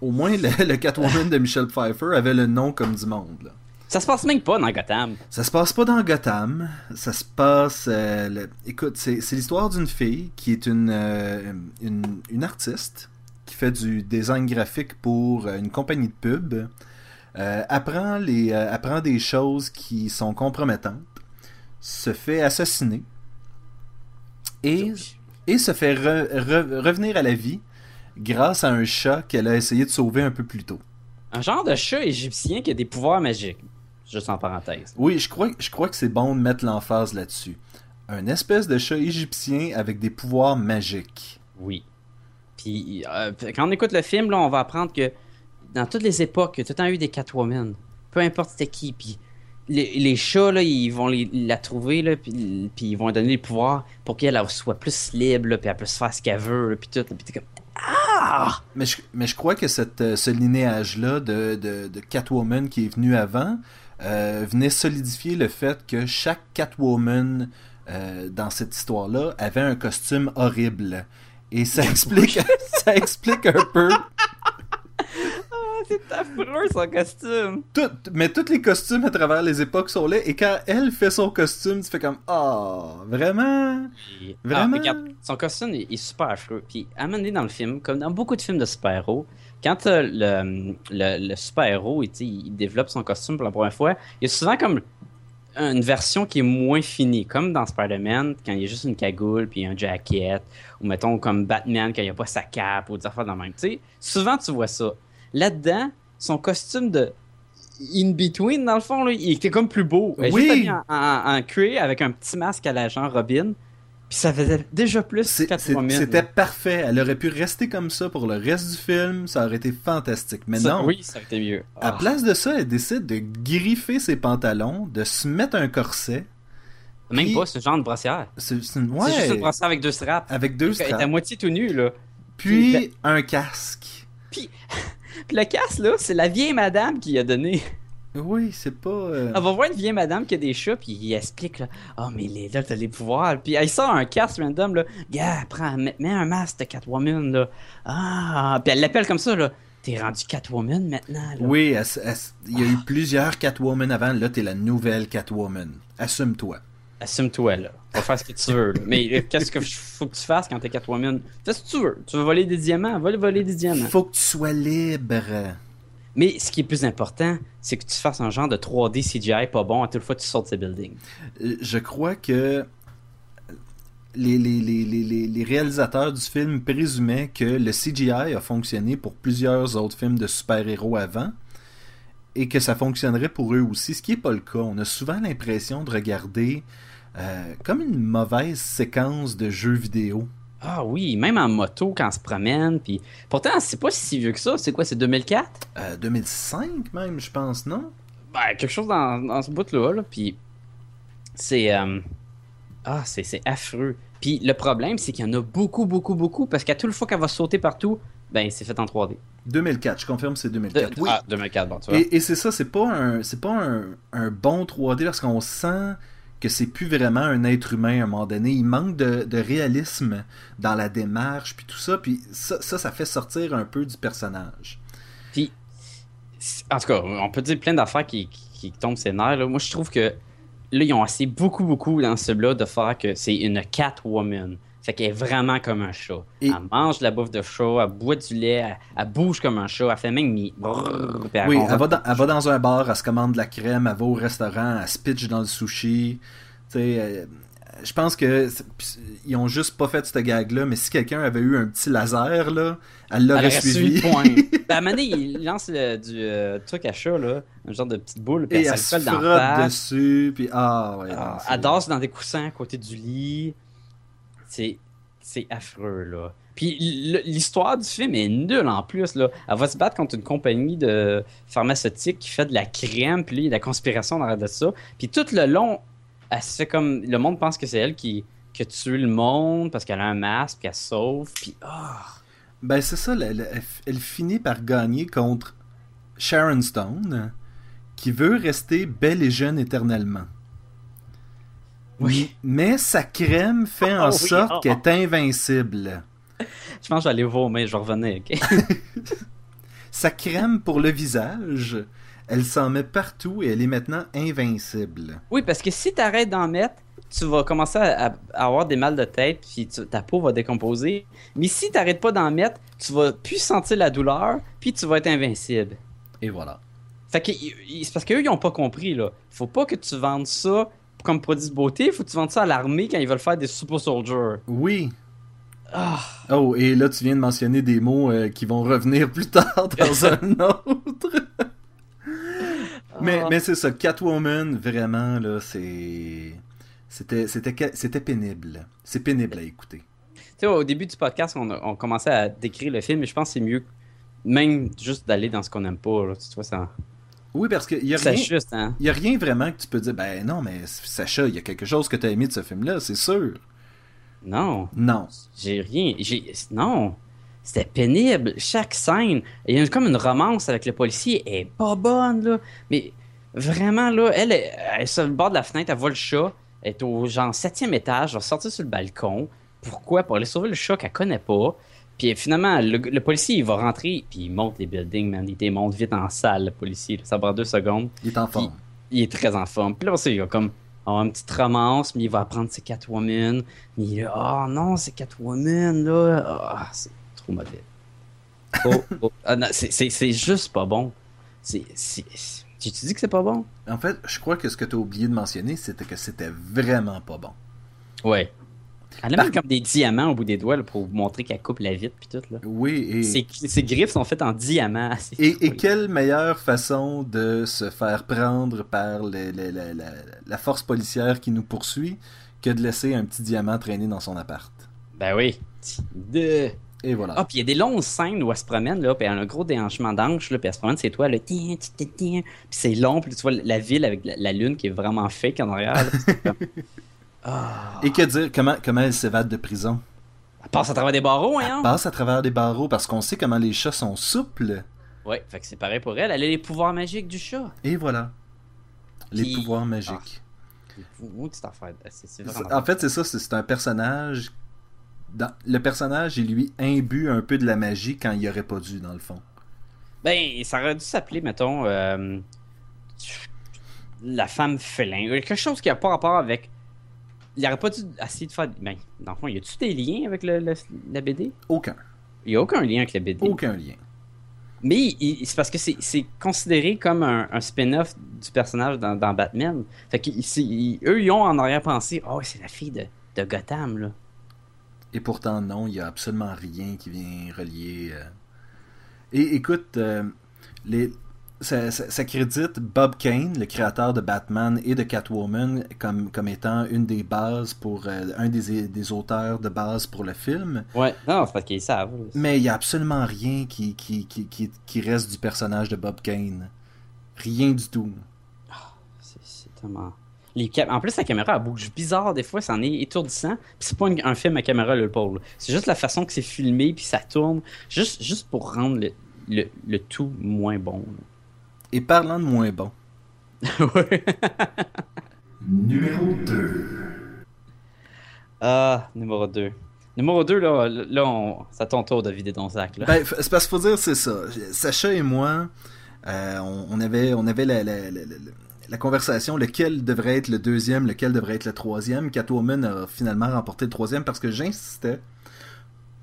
au moins le, le Catwoman de Michelle Pfeiffer avait le nom comme du monde. là. Ça se passe même pas dans Gotham. Ça se passe pas dans Gotham, ça se passe... euh, le- Écoute, c'est l'histoire d'une fille qui est une, euh, une, une artiste qui fait du design graphique pour euh, une compagnie de pub, euh, apprend, les, apprend des choses qui sont compromettantes, se fait assassiner et, et se fait re- re- revenir à la vie grâce à un chat qu'elle a essayé de sauver un peu plus tôt. Un genre de chat égyptien qui a des pouvoirs magiques. Juste en parenthèse. Oui, je crois, je crois que c'est bon de mettre l'emphase là-dessus. Un espèce de chat égyptien avec des pouvoirs magiques. Oui. Puis euh, quand on écoute le film, là, on va apprendre que dans toutes les époques, il y a tout le temps eu des Catwoman. Peu importe c'était qui. Puis les, les chats, là, ils vont les- la trouver, là, puis, puis ils vont lui donner les pouvoirs pour qu'elle elle soit plus libre, là, puis elle puisse faire ce qu'elle veut, là, puis tout. là, puis t'es comme Ah! Mais je, mais je crois que cette, euh, ce linéage-là de, de, de Catwoman qui est venu avant euh, venait solidifier le fait que chaque Catwoman euh, dans cette histoire-là avait un costume horrible. Et ça explique, ça explique un peu Ah, c'est affreux son costume! tout. Mais tous les costumes à travers les époques sont là. Et quand elle fait son costume, tu fais comme Ah, vraiment? Puis- Vraiment? Ah, regarde, son costume est, est super affreux. Puis, donné dans le film, comme dans beaucoup de films de super-héros, quand euh, le, le, le super-héros il, développe son costume pour la première fois, il y a souvent comme une version qui est moins finie, comme dans Spider-Man, quand il y a juste une cagoule puis un jacket, ou mettons comme Batman quand il n'y a pas sa cape, ou des affaires de même. Tu sais, souvent tu vois ça. Là-dedans, son costume de in-between, dans le fond, là, il était comme plus beau. Oui. juste habillée en, en, en cuir avec un petit masque à la Jean Robin. Puis ça faisait déjà plus. C'était parfait. Elle aurait pu rester comme ça pour le reste du film. Ça aurait été fantastique. Mais Ça- non. Oui, ça aurait été mieux. À Ah. place de ça, elle décide de griffer ses pantalons, de se mettre un corset. Même puis- pas ce genre de brossière. C'est une... Juste brossière avec deux straps. avec deux Elle est à straps. moitié tout nu, là. Puis un casque. Puis le casque, là, c'est la vieille madame qui a donné. Oui, c'est pas. euh, On va voir une vieille madame qui a des chats, puis il explique, là, oh, mais les, là, t'as les pouvoirs. Puis il sort un casque random, là, gars, prends, mets, mets un masque de Catwoman, là. Ah, puis elle l'appelle comme ça, là. T'es rendu Catwoman maintenant, là. Oui, elle elle il y a eu plusieurs Catwoman avant. Là, t'es la nouvelle Catwoman. Assume-toi. Assume-toi, là. Va faire ce que tu veux, là. Mais euh, qu'est-ce que faut que tu fasses quand t'es Catwoman? Fais ce que tu veux. Tu veux voler des diamants? Va voler des diamants. Faut que tu sois libre. Mais ce qui est plus important, c'est que tu fasses un genre de 3D CGI pas bon à toute fois que tu sortes ces buildings. Euh, Je crois que les réalisateurs du film présumaient que le CGI a fonctionné pour plusieurs autres films de super-héros avant et que ça fonctionnerait pour eux aussi, ce qui n'est pas le cas. On a souvent l'impression de regarder euh, comme une mauvaise séquence de jeux vidéo. Ah oui, même en moto quand on se promène. Puis pourtant, c'est pas si vieux que ça. C'est quoi, c'est 2004? Euh, 2005 même, je pense, non? Ben, quelque chose dans, dans ce bout-là. Là. Puis c'est. euh, Ah, c'est c'est affreux. Puis le problème, c'est qu'il y en a beaucoup, beaucoup, beaucoup. Parce qu'à toute fois qu'elle va sauter partout, ben, c'est fait en 3D. 2004, je confirme, c'est De- 2004. oui. Ah, 2004, bon, tu vois. Et, et c'est ça, c'est pas un, c'est pas un, un bon 3D parce qu'on sent que c'est plus vraiment un être humain à un moment donné. Il manque de, réalisme dans la démarche, puis tout ça, puis ça, ça, fait sortir un peu du personnage. Puis, en tout cas, on peut dire plein d'affaires qui, qui, tombent ses nerfs. Moi, je trouve que là, ils ont essayé beaucoup, beaucoup dans ce là de faire que c'est une Catwoman. Fait qu'elle est vraiment comme un chat. Et- Elle mange de la bouffe de chat, elle boit du lait, elle, elle bouge comme un chat, elle fait même mi. oui, elle va, dans, elle va dans un bar, elle se commande de la crème, elle va au restaurant, elle se pitch dans le sushi. Tu sais, euh, je pense que ils ont juste pas fait ce gag-là, mais si quelqu'un avait eu un petit laser, là, elle l'aurait aurait su suivi. point. ben, à un moment donné, il lance le- du euh, truc à chat, là, un genre de petite boule, puis Et elle elle se dans frotte dessus, puis ah ouais. Ah, elle danse dans des coussins à côté du lit. C'est, c'est affreux, là. Puis l'histoire du film est nulle en plus, là. Elle va se battre contre une compagnie de pharmaceutique qui fait de la crème, puis là, il y a de la conspiration derrière de ça. Puis tout le long, elle se fait comme... Le monde pense que c'est elle qui, qui a tué le monde parce qu'elle a un masque, puis elle sauve, puis... ah. Ben c'est ça, elle, elle- elle finit par gagner contre Sharon Stone, qui veut rester belle et jeune éternellement. Oui. Mais sa crème fait en Oh oui, sorte oh, qu'elle est invincible. Je pense que j'allais vomir, je OK? Sa crème pour le visage, elle s'en met partout et elle est maintenant invincible. Oui, parce que si tu arrêtes d'en mettre, tu vas commencer à, avoir des mal de tête, puis tu- ta peau va décomposer. Mais si tu n'arrêtes pas d'en mettre, tu vas plus sentir la douleur, puis tu vas être invincible. Et voilà. Fait que c'est parce qu'eux, ils ont pas compris, là. Faut pas que tu vendes ça comme produit de beauté, faut que tu vendes ça à l'armée quand ils veulent faire des super soldiers. Oui. Ah, Oh, et là, tu viens de mentionner des mots euh, qui vont revenir plus tard dans un autre. mais Ah. mais c'est ça, Catwoman, vraiment, là, c'est. C'était, c'était, c'était pénible. C'est pénible à écouter. Tu sais, au début du podcast, on, a- on commençait à décrire le film, mais je pense que c'est mieux, même juste d'aller dans ce qu'on aime pas, là. Tu vois, ça. Oui, parce qu'il y a rien. juste, hein. Il y a rien vraiment que tu peux dire, ben non, mais Sacha, il y a quelque chose que tu as aimé de ce film-là, c'est sûr. Non. Non. J'ai rien. J'ai... Non. C'était pénible. Chaque scène. Il y a comme une romance avec le policier. Elle est pas bonne, là. Mais vraiment, là, elle est, elle est sur le bord de la fenêtre, elle voit le chat. Elle est au genre septième étage, elle va sortir sur le balcon. Pourquoi? Pour aller sauver le chat qu'elle connaît pas. Puis finalement, le, le policier, il va rentrer, puis il monte les buildings, man. Il te monte vite en salle, le policier. là. Ça prend deux secondes. Il est en forme. Il est très en forme. Puis là, aussi, il va comme avoir une petite romance, mais il va apprendre c'est Catwoman. Mais il oh non, c'est Catwoman, là. Ah, c'est trop mauvais. Oh, oh. Ah, c'est- c'est c'est juste pas bon. C'est. Tu te dis que c'est pas bon? En fait, je crois que ce que tu as oublié de mentionner, c'était que c'était vraiment pas bon. Ouais. Elle a même comme des diamants au bout des doigts là, pour vous montrer qu'elle coupe la vitre puis tout. Là. Oui, et. Ses, ses griffes sont faites en diamants. C'est Et, quelle meilleure façon de se faire prendre par la, la force policière qui nous poursuit que de laisser un petit diamant traîner dans son appart? Ben oui. De... Et voilà. Ah, puis il y a des longues scènes où elle se promène, là, puis elle a un gros déhanchement d'anche, là, puis elle se promène, c'est toi, là, tiens, tiens, tiens, tiens. puis c'est long, puis tu vois la ville avec la, la lune qui est vraiment fake en arrière. là, Ah. Et que dire, comment, comment elle s'évade de prison? Elle passe à travers des barreaux, hein? Elle passe à travers des barreaux parce qu'on sait comment les chats sont souples. Ouais, fait que c'est pareil pour elle. Elle a les pouvoirs magiques du chat. Et voilà. Les pouvoirs magiques. Où affaire? C'est vraiment... En fait, c'est ça, c'est un personnage. dans- Le personnage, il lui imbu un peu de la magie quand il aurait pas dû, dans le fond. Ben, ça aurait dû s'appeler, mettons, euh, la femme félin. Quelque chose qui a pas rapport avec. Il aurait pas dû essayer de faire. Ben, dans le fond, y a-tu des liens avec le- le- la BD Aucun. Il y a aucun lien avec la BD. Aucun lien. Mais c'est parce que c'est c'est considéré comme un, un spin-off du personnage dans, dans Batman. Fait que eux, ils ont en arrière-pensée, oh, c'est la fille de, de Gotham, là. Et pourtant, non, il n'y a absolument rien qui vient relier. euh. Et écoute, euh, les... ça, ça- ça crédite Bob Kane, le créateur de Batman et de Catwoman, comme, comme étant une des bases pour. euh, un des, des auteurs de base pour le film. Ouais. Non, c'est parce qu'ils savent. Mais il n'y a absolument rien qui, qui, qui, qui, qui reste du personnage de Bob Kane. Rien du tout. C'est c'est tellement. Les cam- En plus, la caméra elle bouge bizarre des fois, c'en est étourdissant. Puis c'est pas une- un film à caméra le pauvre. C'est juste la façon que c'est filmé puis ça tourne, juste, juste pour rendre le, le, le tout moins bon. Et parlant de moins bon. Numéro 2. Ah, numéro 2. Numéro 2, là, là on... à ton tour de vider ton sac. Là. Ben, c'est parce qu'il faut dire, c'est ça. Sacha et moi, euh, on, on avait, on avait la, la, la- la- la conversation, lequel devrait être le deuxième, lequel devrait être le troisième. Catwoman a finalement remporté le troisième parce que j'insistais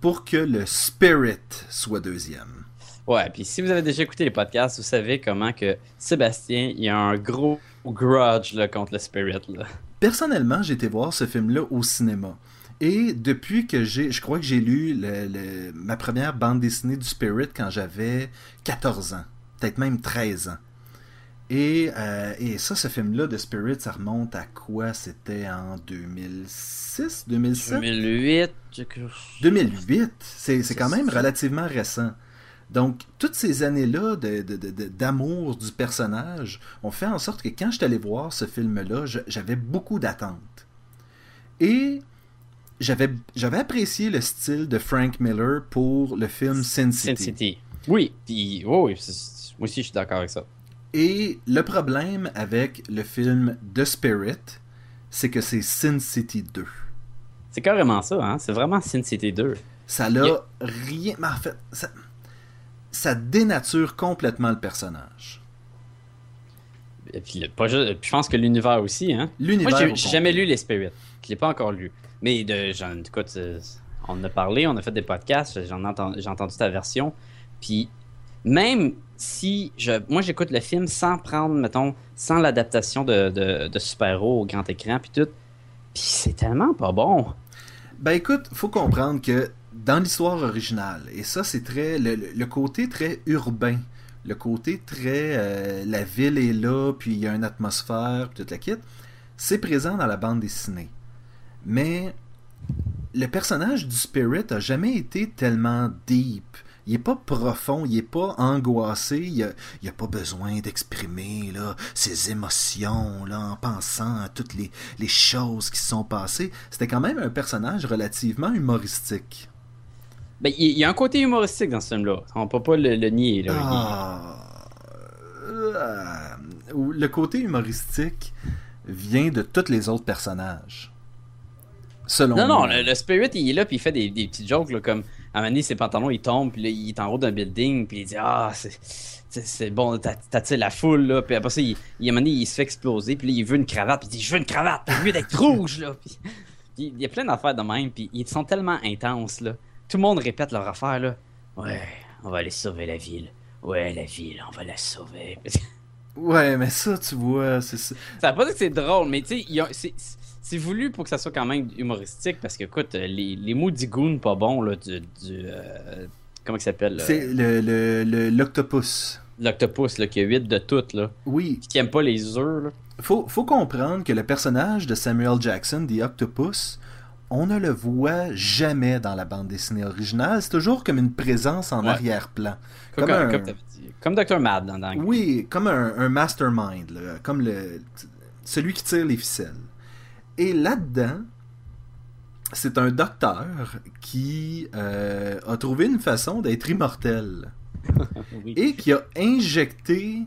pour que le Spirit soit deuxième. Ouais, puis si vous avez déjà écouté les podcasts, vous savez comment que Sébastien, il a un gros grudge là, contre le Spirit. Là. Personnellement, j'ai été voir ce film-là au cinéma. Et depuis que j'ai, je crois que j'ai lu le- le- ma première bande dessinée du Spirit quand j'avais 14 ans, peut-être même 13 ans. Et, euh, et ça, ce film-là de Spirit, ça remonte à quoi? C'était en 2006, 2007 2008, je- 2008, c'est c'est quand même relativement récent. Donc, toutes ces années-là d'amour du personnage ont fait en sorte que quand je suis allé voir ce film-là, j'avais beaucoup d'attentes. Et j'avais apprécié le style de Frank Miller pour le film Sin Sin City. City. Oui, puis oh, moi aussi je suis d'accord avec ça. Et le problème avec le film The Spirit, c'est que c'est Sin City 2. C'est carrément ça, hein? C'est vraiment Sin City 2. Ça l'a rien. Mais en fait, ça, ça dénature complètement le personnage. Et puis, le- pas juste- puis je pense que l'univers aussi, hein? L'univers. Moi, j'ai j'ai jamais lu les Spirits. Je l'ai pas encore lu. Mais de, j'en, écoute, on en a parlé, on a fait des podcasts, j'en j'ai entendu ta version. Puis même si je, moi j'écoute le film sans prendre, mettons, sans l'adaptation de, de, de super-héros au grand écran, puis tout, puis c'est tellement pas bon. Ben écoute, faut comprendre que dans l'histoire originale, et ça c'est très le, côté très urbain, le côté très euh, la ville est là, puis il y a une atmosphère, puis toute la kit, c'est présent dans la bande dessinée. Mais le personnage du Spirit a jamais été tellement deep. Il est pas profond, il est pas angoissé, il a, il a pas besoin d'exprimer ses émotions là, en pensant à toutes les, les choses qui se sont passées. C'était quand même un personnage relativement humoristique. Ben, il y, a un côté humoristique dans ce film-là. On peut pas le, le nier. Là. Ah, euh, le côté humoristique vient de tous les autres personnages. Selon Non, non, le, le Spirit, il est là, puis il fait des, des petits jokes, là, comme à un moment donné, ses pantalons, ils tombent, puis là, il est en haut d'un building, puis il dit Ah, c'est- bon, t'as- t'attires la foule, là, puis après ça, il, il, à un moment donné, il se fait exploser, puis là, il veut une cravate, puis il dit Je veux une cravate, t'as mieux d'être rouge, là. Puis, puis il y a plein d'affaires de même, puis ils sont tellement intenses, là. Tout le monde répète leur affaire, là. Ouais, on va aller sauver la ville. Ouais, la ville, on va la sauver. Ouais, mais ça, tu vois, c'est ça. Ça veut pas dire que c'est drôle, mais tu sais, c'est- c'est voulu pour que ça soit quand même humoristique parce que, écoute, euh, les, les mots d'Igoon pas bons, là, du. du euh, comment il s'appelle là? C'est le, le, le- l'octopus. L'octopus, là, qui a 8 de toutes, là. Oui, qui aime pas les œufs, là. faut, faut comprendre que le personnage de Samuel Jackson, The Octopus, on ne le voit jamais dans la bande dessinée originale. C'est toujours comme une présence en Ouais. arrière-plan. Comme, Comme un- comme t'avais dit. Comme Dr. Mad dans, dans Oui, comme un, un mastermind, là, comme le, celui qui tire les ficelles. Et là-dedans, c'est un docteur qui euh, a trouvé une façon d'être immortel. Oui. et qui a injecté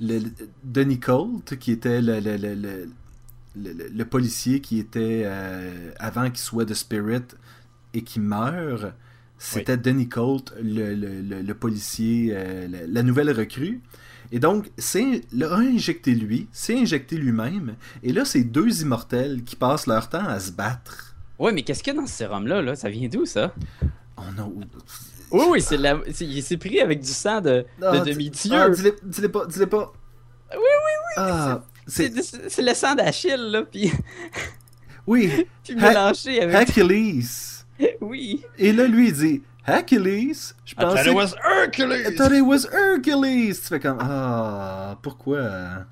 le, Donny Colt, qui était le, le, le, le, le- le policier qui était euh, avant qu'il soit de Spirit et qui meurt. C'était Donny Colt, le, le, policier, euh, la, la nouvelle recrue. Et donc, c'est injecté lui, c'est injecté lui-même. Et là, c'est deux immortels qui passent leur temps à se battre. Ouais, mais qu'est-ce qu'il y a dans ce sérum-là? Là? Ça vient d'où, ça? Oh non. Oui, oui, c'est la... il s'est pris avec du sang de, Ah, de dis- demi-dieu. Ah, dis-le pas, dis-le pas. Oui, oui, oui. Ah, c'est le sang d'Achille, là, puis, Oui, puis Ha- mélangé avec... Achilles. Oui. Et là, lui, il dit Achilles. Je pensais. que- I Hercules! thought it was Hercules. Tu fais comme Ah, pourquoi?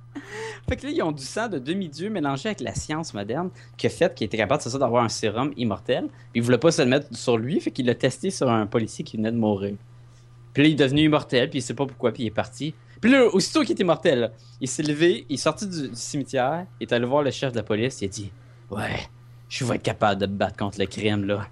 Fait que là, ils ont du sang de demi-dieu mélangé avec la science moderne qui a fait qu'il était capable, c'est ça, d'avoir un sérum immortel. Puis il voulait pas se le mettre sur lui, fait qu'il l'a testé sur un policier qui venait de mourir. Puis là, il est devenu immortel, puis il sait pas pourquoi, puis il est parti. Puis là, aussitôt qu'il était immortel, là, il s'est levé, il est sorti du, cimetière, il est allé voir le chef de la police, il a dit Ouais, je vais être capable de me battre contre le crime, là.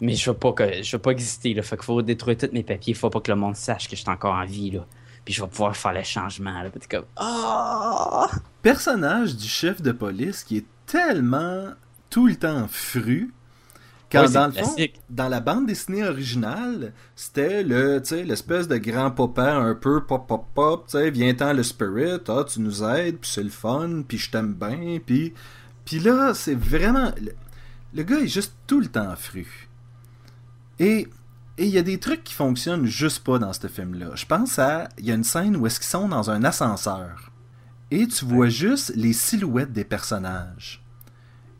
Mais je veux pas que je veux pas exister, là. Fait qu'il faut détruire tous mes papiers, faut pas que le monde sache que je suis encore en vie, là. Puis je vais pouvoir faire le changement, là. Puis comme Ah! Personnage du chef de police qui est tellement tout le temps fru. Quand Ouais, dans le fond, dans la bande dessinée originale, c'était le, l'espèce de grand papa un peu pop pop pop, tu sais, viens-t'en le spirit, ah, tu nous aides, puis c'est le fun, puis je t'aime bien, puis puis là, c'est vraiment le, le gars est juste tout le temps fru. Et et il y a des trucs qui fonctionnent juste pas dans ce film-là. Je pense à il y a une scène où est-ce qu'ils sont dans un ascenseur et tu vois juste les silhouettes des personnages.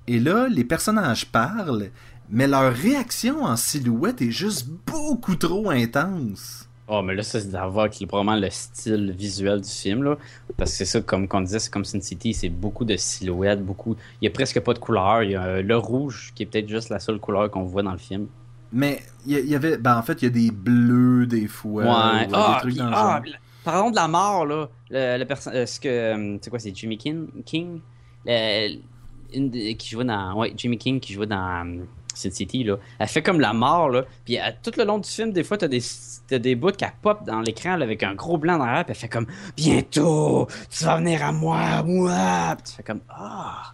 Et là, les personnages parlent, mais leur réaction en silhouette est juste beaucoup trop intense. Oh, mais là, ça, c'est d'avoir probablement le style visuel du film, là. Parce que c'est ça, comme on disait, c'est comme Sin City, c'est beaucoup de silhouettes, beaucoup. Il y a presque pas de couleur. Il y a euh, le rouge, qui est peut-être juste la seule couleur qu'on voit dans le film. Mais il y, avait, ben en fait, il y a des bleus des fois, Ouais. ou, euh, Ah, des trucs puis- dans le ah, genre. la- parlons de la mort, là. Le, le perso- euh, ce que. euh, C'est quoi, c'est Jimmy King, King? Le- une des- qui jouait dans. Ouais, Jimmy King qui jouait dans. Euh, Sin City, là. Elle fait comme la mort, là. Puis à- tout le long du film, des fois, t'as des, t'as des bouts qui pop dans l'écran, avec un gros blanc derrière, puis elle fait comme Bientôt, tu vas venir à moi, moi. Puis tu fais comme Ah.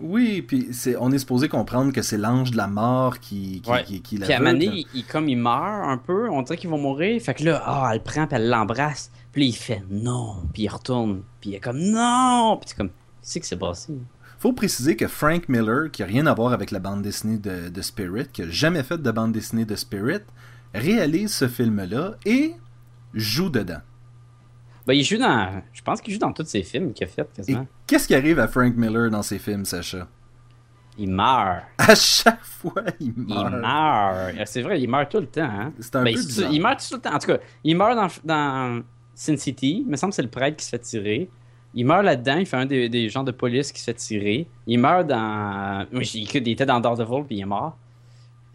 Oui, puis c'est, on est supposé comprendre que c'est l'ange de la mort qui, qui, Ouais. qui, qui Puis à donné, il, il- comme il meurt un peu, on dirait qu'ils vont mourir. Fait que là, ah, elle le prend, puis elle l'embrasse. Puis il fait non. Puis il retourne. Puis il est comme non. Puis c'est comme, qu'est-ce qui s'est passé? Faut préciser que Frank Miller, qui a rien à voir avec la bande dessinée de, de Spirit, qui a jamais fait de bande dessinée de Spirit, réalise ce film-là et joue dedans. Ben, il joue dans. Je pense qu'il joue dans tous ses films qu'il a fait quasiment. qu'est-ce qui arrive à Frank Miller dans ses films, Sacha? Il meurt. À chaque fois, il Il meurt. meurt. C'est vrai, il meurt tout le temps. Hein? C'est un Ben, peu c'est- bizarre. il meurt tout le temps. En tout cas, il meurt dans, dans Sin City. Il me semble que c'est le prêtre qui se fait tirer. Il meurt là-dedans. Il fait un des, des gens de police qui se fait tirer. Il meurt dans. Il il était dans Daredevil puis il est mort.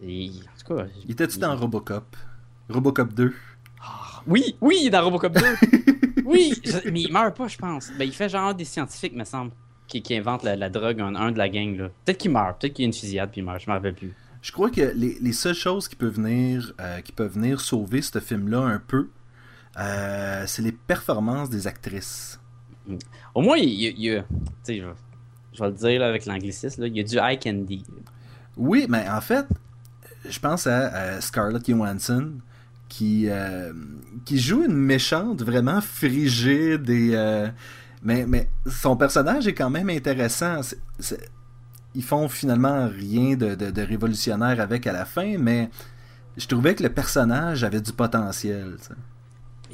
Et, en tout cas. Il était-tu dans Robocop? Robocop 2 Oui, oui, il est dans Robocop 2. oui, je- mais il meurt pas, je pense. Ben, il fait genre des scientifiques, me semble, qui, qui inventent la, la drogue, un, un de la gang. là. Peut-être qu'il meurt, peut-être qu'il y a une fusillade puis il meurt, je m'en rappelle plus. Je crois que les, les seules choses qui peuvent venir, euh, qui peuvent venir sauver ce film-là un peu, euh, c'est les performances des actrices. Au moins, il y a. il sais, je, vais- le dire là, avec l'anglicisme, il y a du eye candy. Oui, mais en fait, je pense à, Scarlett Johansson qui, euh, qui joue une méchante vraiment frigide euh, mais, mais son personnage est quand même intéressant. Ils font finalement rien de, révolutionnaire avec à la fin, mais je trouvais que le personnage avait du potentiel.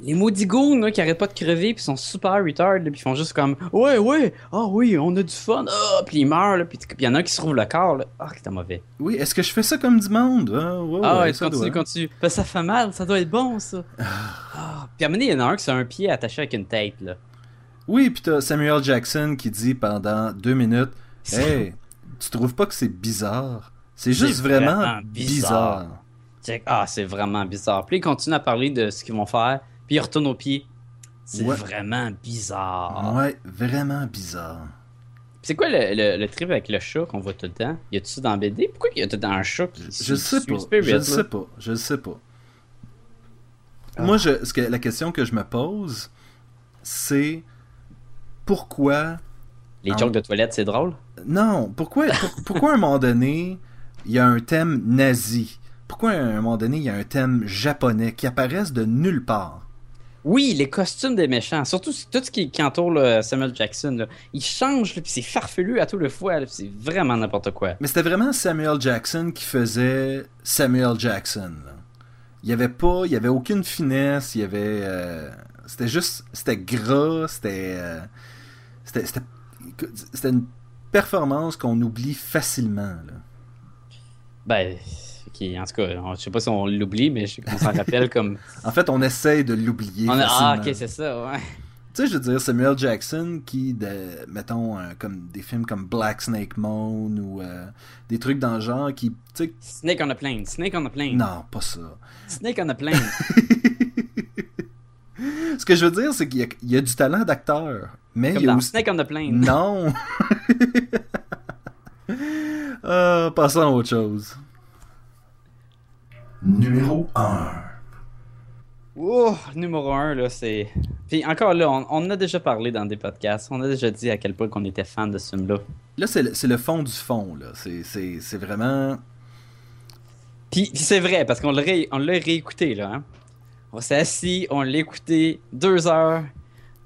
Les maudits goons là, qui arrêtent pas de crever puis sont super retard, puis font juste comme Ouais, ouais, ah oui, on a du fun, ah, puis ils meurent, là, puis il y en a un qui se trouve le corps, là. ah, c'était mauvais. Oui, est-ce que je fais ça comme du monde? Ah, ouais, Ah ouais, ouais, ça continue, doit. continue. Ben, ça fait mal, ça doit être bon, ça. Ah. Puis à un moment il y en a un qui a un pied attaché avec une tête, là. Oui, puis t'as Samuel Jackson qui dit pendant deux minutes Hey, tu trouves pas que c'est bizarre? C'est juste vraiment, vraiment bizarre. bizarre. Ah, c'est vraiment bizarre. Puis ils continuent à parler de ce qu'ils vont faire, puis ils retournent au pied. C'est Ouais. vraiment bizarre. Ouais, vraiment bizarre. Puis C'est quoi le, le, le trip avec le chat qu'on voit tout le temps? Y a-tu ça dans BD? Pourquoi y a tout le temps un chat qui Je le sais suit pas. Spirit, Je sais pas. Je le sais pas. moi, je, ce que, la question que je me pose, c'est pourquoi. Les Ah. jokes de toilette, c'est drôle? Non, pourquoi, pour- pourquoi à un moment donné, il y a un thème nazi? Pourquoi à un moment donné, il y a un thème japonais qui apparaissent de nulle part? Oui, les costumes des méchants, surtout tout ce qui, qui entoure là, Samuel Jackson, là, changent, là, puis c'est farfelu à tout le fois, c'est vraiment n'importe quoi. Mais c'était vraiment Samuel Jackson qui faisait Samuel Jackson. là. Il y avait pas, il y avait aucune finesse, il y avait, euh, c'était juste, c'était gras, c'était, euh, c'était, c'était, c'était une performance qu'on oublie facilement. là. Ben, en tout cas, on- je sais pas si on l'oublie, mais je- on s'en rappelle comme. En fait, on essaye de l'oublier a-. Ah, ok, c'est ça, ouais. Tu sais, je veux dire, Samuel Jackson qui, de, mettons, euh, comme des films comme Black Snake Moan ou euh, des trucs dans le genre qui, Snake on a plane, Snake on a plane, non, pas ça. Snake on a plane. Ce que je veux dire, c'est qu'il y a, il y a du talent d'acteur, mais comme il y a dans aussi... Snake on a plane. Non! Euh, passons à autre chose. Numéro 1. Oh, numéro un, là, c'est. Puis encore là, on, on en a déjà parlé dans des podcasts. On a déjà dit à quel point qu'on était fan de ce film-là. Là, c'est le, fond du fond, là. C'est- C'est c'est vraiment... Puis, puis c'est vrai, parce qu'on l'a ré- on l'a réécouté, là. hein. On s'est assis, on l'a écouté deux heures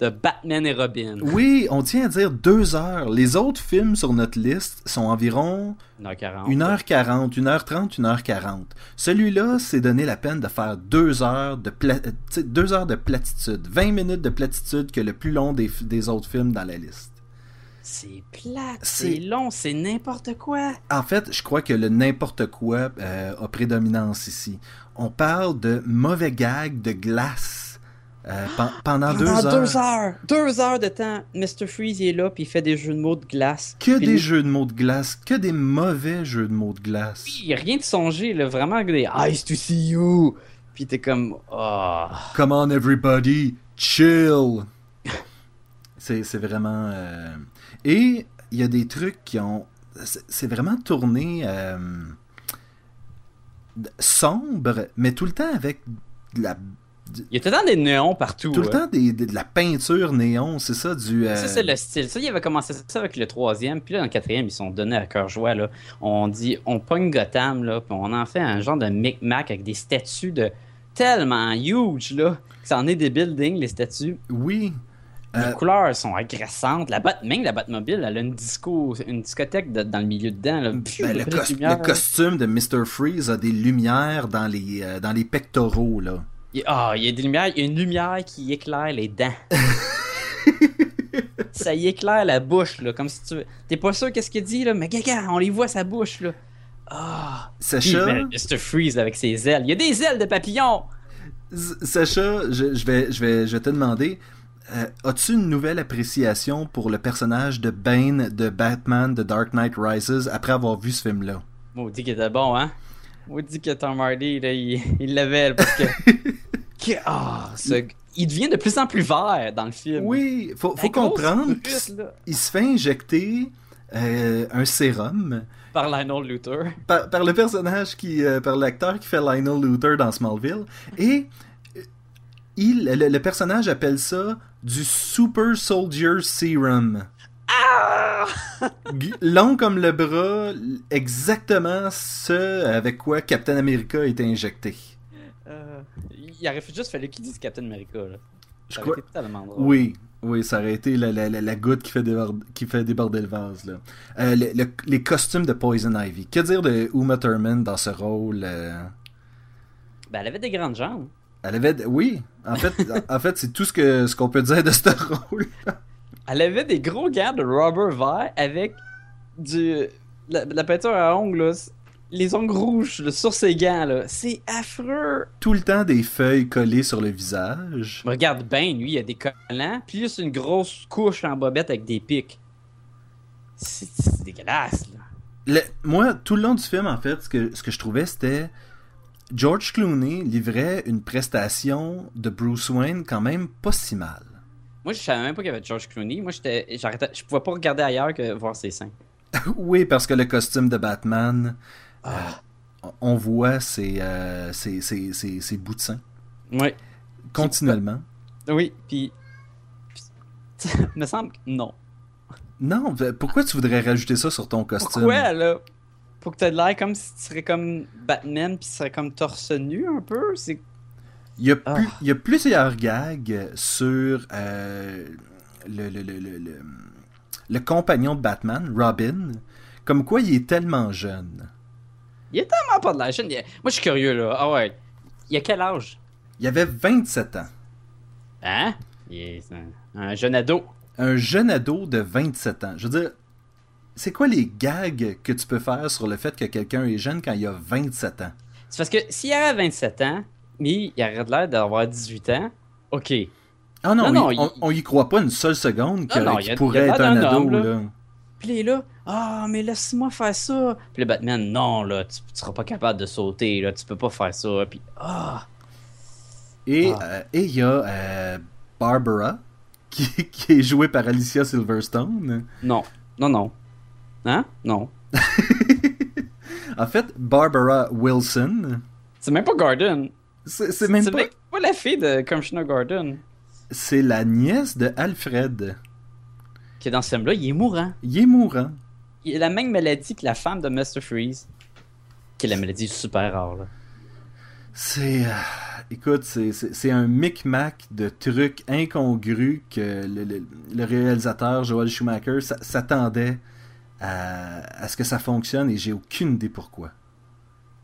de Batman et Robin. Oui, on tient à dire deux heures. Les autres films sur notre liste sont environ 1h40. 1h40, 1h30, 1h40. Celui-là s'est donné la peine de faire deux heures de, pla- euh, deux heures de platitude. 20 minutes de platitude que le plus long des, des autres films dans la liste. C'est C'est- c'est long, c'est n'importe quoi. En fait, je crois que le n'importe quoi euh, a prédominance ici. On parle de mauvais gags de glace euh, pen- pendant deux Pendant heures. deux heures. Deux heures de temps. Mr. Freeze il est là, puis il fait des jeux de mots de glace. Que des jeux de mots de glace, que des mauvais jeux de mots de glace. A rien de songé, là, vraiment des Ice to see you. Puis t'es comme, oh. Come on everybody, chill. C'est vraiment... euh, Et il y a des trucs qui ont... C'est c'est vraiment tourné euh, sombre, mais tout le temps avec de la... Il y a tout le temps des néons partout. Tout le temps des- de, de la peinture néon, c'est ça, du... euh, Ça, c'est le style. Ça, il avait commencé ça avec le troisième. Puis là, dans le quatrième, ils sont donnés à cœur joie. Là. On dit, on pogne Gotham, là, puis on en fait un genre de micmac avec des statues de tellement huge, là, que ça en est des buildings, les statues. Oui. Les Euh, couleurs sont agressantes. La Bat, même la Batmobile, elle a une disco, une discothèque de- dans le milieu dedans. Là. Ben, de le, belles cos- lumières. le costume de Mr. Freeze a des lumières dans les, euh, dans les pectoraux, là. Il- Ah, il y a des lumières, il y a une lumière qui éclaire les dents. ça y éclaire la bouche, là, comme si tu. T'es pas sûr qu'est-ce qu'il dit, là, mais gaga, on les voit sa bouche, là. Ah! Puis, Sacha, ben, Mr. Freeze avec ses ailes. Il y a des ailes de papillon! Sacha, je, je vais, je, vais, je vais te demander, euh, as-tu une nouvelle appréciation pour le personnage de Bane de Batman de Dark Knight Rises après avoir vu ce film-là? Maudit qu'il était bon, hein? Maudit que Tom Hardy, là, il l'avait, parce que. Ah, ce- Il devient de plus en plus vert dans le film. Oui, faut, faut comprendre qu'il se fait injecter euh, un sérum Par Lionel Luther. par, par le personnage qui, euh, par l'acteur qui fait Lionel Luther dans Smallville, et euh, il, le, le personnage appelle ça du Super Soldier Serum. Ah! Long comme le bras, exactement ce avec quoi Captain America a été injecté. Il aurait juste fallu qu'il dise Captain America, là. Ça aurait été tellement drôle. Oui, oui, ça aurait été la, la- la- la goutte qui fait, déborder, qui fait déborder le vase. Là. Euh, le- le- les costumes de Poison Ivy. Que dire de Uma Thurman dans ce rôle euh, Ben, elle avait des grandes jambes. Elle avait... Oui, en fait, en fait c'est tout ce que ce qu'on peut dire de ce rôle. Elle avait des gros gants de rubber vert avec du la, la peinture à ongles, les ongles rouges là, sur ses gants. là. C'est affreux. Tout le temps des feuilles collées sur le visage. Regarde bien, lui, il a des collants, plus une grosse couche en bobette avec des pics. C'est dégueulasse, là. Le- moi, tout le long du film, en fait, ce que, ce que je trouvais, c'était... George Clooney livrait une prestation de Bruce Wayne quand même pas si mal. Moi, je savais même pas qu'il y avait George Clooney. Moi, j'étais, j'arrêtais, je pouvais pas regarder ailleurs que voir ses seins. oui, parce que le costume de Batman, Ah. on voit ses, euh, ses, ses- ses- ses bouts de sein. Ouais. continuellement. Oui, puis. me semble que non. Non, ben, pourquoi tu voudrais rajouter ça sur ton costume? Pourquoi, là? Pour que t'aies l'air comme si tu serais comme Batman, puis tu serais comme torse nu un peu? C'est. Il y a, Ah. plus- il y a plusieurs gags sur euh, le, le, le- le compagnon de Batman, Robin, comme quoi il est tellement jeune. Il est tellement pas de la chaîne. Moi, je suis curieux, là. Ah ouais. Il a quel âge? Il avait 27 ans. Hein? Il est un, un jeune ado. Un jeune ado de 27 ans. Je veux dire, c'est quoi les gags que tu peux faire sur le fait que quelqu'un est jeune quand il a 27 ans? C'est parce que s'il avait 27 ans, mais il aurait l'air d'avoir 18 ans, ok. Ah non, Non, non, on, on y croit pas une seule seconde non, qu'il il a- pourrait a être un ado. homme, là. là. Puis il est là, ah, mais laisse-moi faire ça. Puis le Batman, non, là, tu, tu seras pas capable de sauter, là, tu peux pas faire ça. Puis, ah, Et Ah. euh, et il y a euh, Barbara, qui, qui est jouée par Alicia Silverstone. non, non, non. Hein? Non. En fait, Barbara Wilson, C'est même pas Gordon. c'est c'est même pas... même pas la fille de Commissioner Gordon C'est la nièce de Alfred. Qui est dans ce film-là. Il est mourant. Il est mourant. Il a la même maladie que la femme de Mr. Freeze. Qui est la maladie super rare, là. C'est... euh, écoute, c'est- un micmac de trucs incongrus que le, le- le réalisateur Joel Schumacher s'attendait à, à ce que ça fonctionne et j'ai aucune idée pourquoi.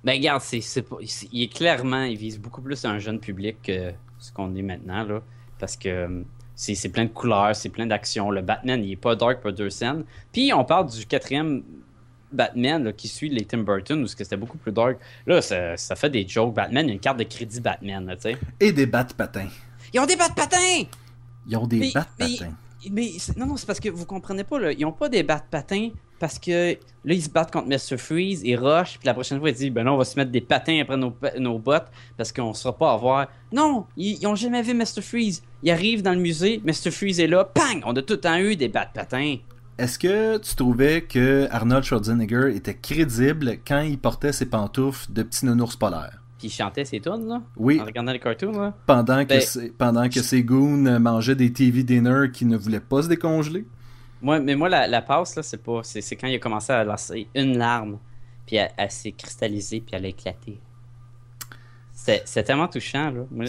Ben regarde, c'est, c'est pas, c'est- il est clairement, il vise beaucoup plus un jeune public que ce qu'on est maintenant, là. Parce que euh, c'est, c'est plein de couleurs, c'est plein d'actions. Le Batman, il est pas dark pour deux scènes. Puis on parle du quatrième Batman là, qui suit les Tim Burton, où c'était beaucoup plus dark. Là, ça, ça fait des jokes. Batman, il y a une carte de crédit Batman, là, tu sais. Et des battes patins. Ils ont des battes patins! Ils ont des Mais- battes mais- patins. Mais c'est- non, non, c'est parce que vous comprenez pas, là. Ils ont pas des battes patins parce que là, ils se battent contre Mr. Freeze, ils rushent, puis la prochaine fois, ils disent, ben non, on va se mettre des patins après nos, nos bottes parce qu'on sera pas à voir. Non, ils, ils ont jamais vu Mr. Freeze. Ils arrivent dans le musée, Mr. Freeze est là, pang! On a tout le temps eu des battes patins. Est-ce que tu trouvais que Arnold Schwarzenegger était crédible quand il portait ses pantoufles de petit nounours polaire? Puis ils chantaient ces tunes, là, Oui, en regardant les cartoons, là? pendant que, Ben- ses- pendant que ses goons mangeaient des TV dinner qui ne voulaient pas se décongeler? Moi, mais moi, la, la passe, là, c'est pas. C'est, c'est quand il a commencé à lancer une larme, puis elle, elle s'est cristallisée, puis elle a éclaté. C'est, c'est tellement touchant, là. Moi,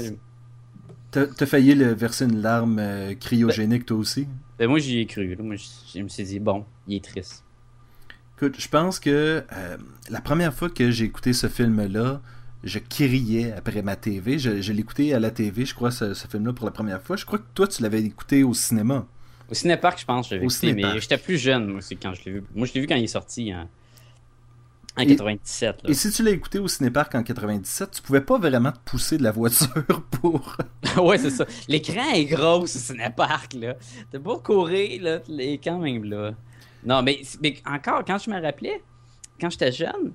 T'as failli le verser une larme euh, cryogénique toi aussi? Ben moi j'y ai cru. Là. Moi je, je me suis dit bon, il est triste. Écoute, je pense que euh, la première fois que j'ai écouté ce film-là, je criais après ma TV. Je, je l'écoutais à la TV, je crois, ce, ce film-là pour la première fois. Je crois que toi, tu l'avais écouté au cinéma. Au cinépark, je pense, Au écouté, mais j'étais plus jeune moi aussi quand je l'ai vu. Moi je l'ai vu quand il est sorti en, en Et- 97. Là. Et si tu l'as écouté au cinépark en 97, tu pouvais pas vraiment te pousser de la voiture pour... ouais, c'est ça. L'écran est gros au cinépark là. T'as beau courir là, il est quand même là. Non, mais, mais encore quand je me rappelais, quand j'étais jeune,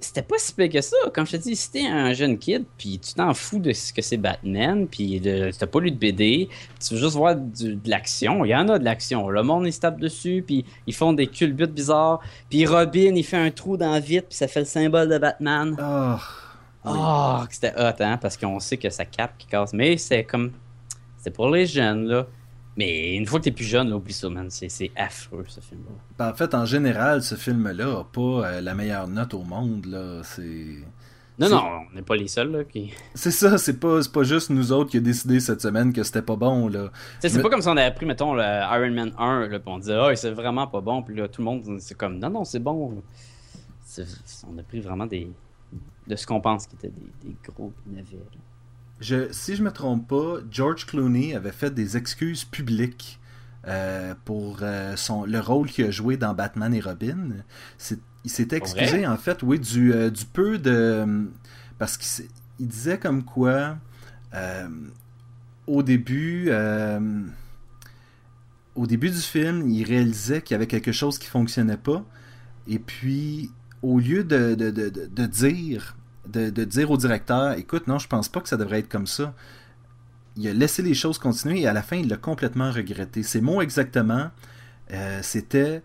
c'était pas si pire que ça. Comme je te dis, si t'es un jeune kid, puis tu t'en fous de ce que c'est Batman, puis t'as pas lu de BD, tu veux juste voir du- de l'action, il y en a de l'action. Le monde, il se tape dessus, puis ils font des culbutes bizarres, puis Robin, il fait un trou dans le vide, puis ça fait le symbole de Batman. Oh, que c'était hot, hein, parce qu'on sait que ça cape qui casse. Mais c'est comme. C'est pour les jeunes, là. Mais une fois que t'es plus jeune, là, oublie ça, man. C'est affreux, ce film-là. Ben, en fait, en général, ce film-là a pas euh, la meilleure note au monde, là. C'est... Non, non, on n'est pas les seuls, là. Qui... C'est ça, c'est pas, c'est pas juste nous autres qui a décidé cette semaine que c'était pas bon, là. C'est Mais- pas comme si on avait pris, mettons, le Iron Man 1, là, puis on disait, ah, c'est vraiment pas bon, puis là, tout le monde, c'est comme, non, non, c'est bon. On a pris vraiment des. de ce qu'on pense qui étaient des, des gros navets, là. Je, si je me trompe pas, George Clooney avait fait des excuses publiques euh, pour euh, son, le rôle qu'il a joué dans Batman et Robin. Il s'était excusé, en fait, oui, du, euh, du peu de... Parce qu'il il disait comme quoi, au début... au début du film, il réalisait qu'il y avait quelque chose qui fonctionnait pas. Et puis, au lieu de, de, de- de dire de, de dire au directeur écoute, non, je pense pas que ça devrait être comme ça. Il a laissé les choses continuer et à la fin, il l'a complètement regretté. Ses mots exactement, euh, c'était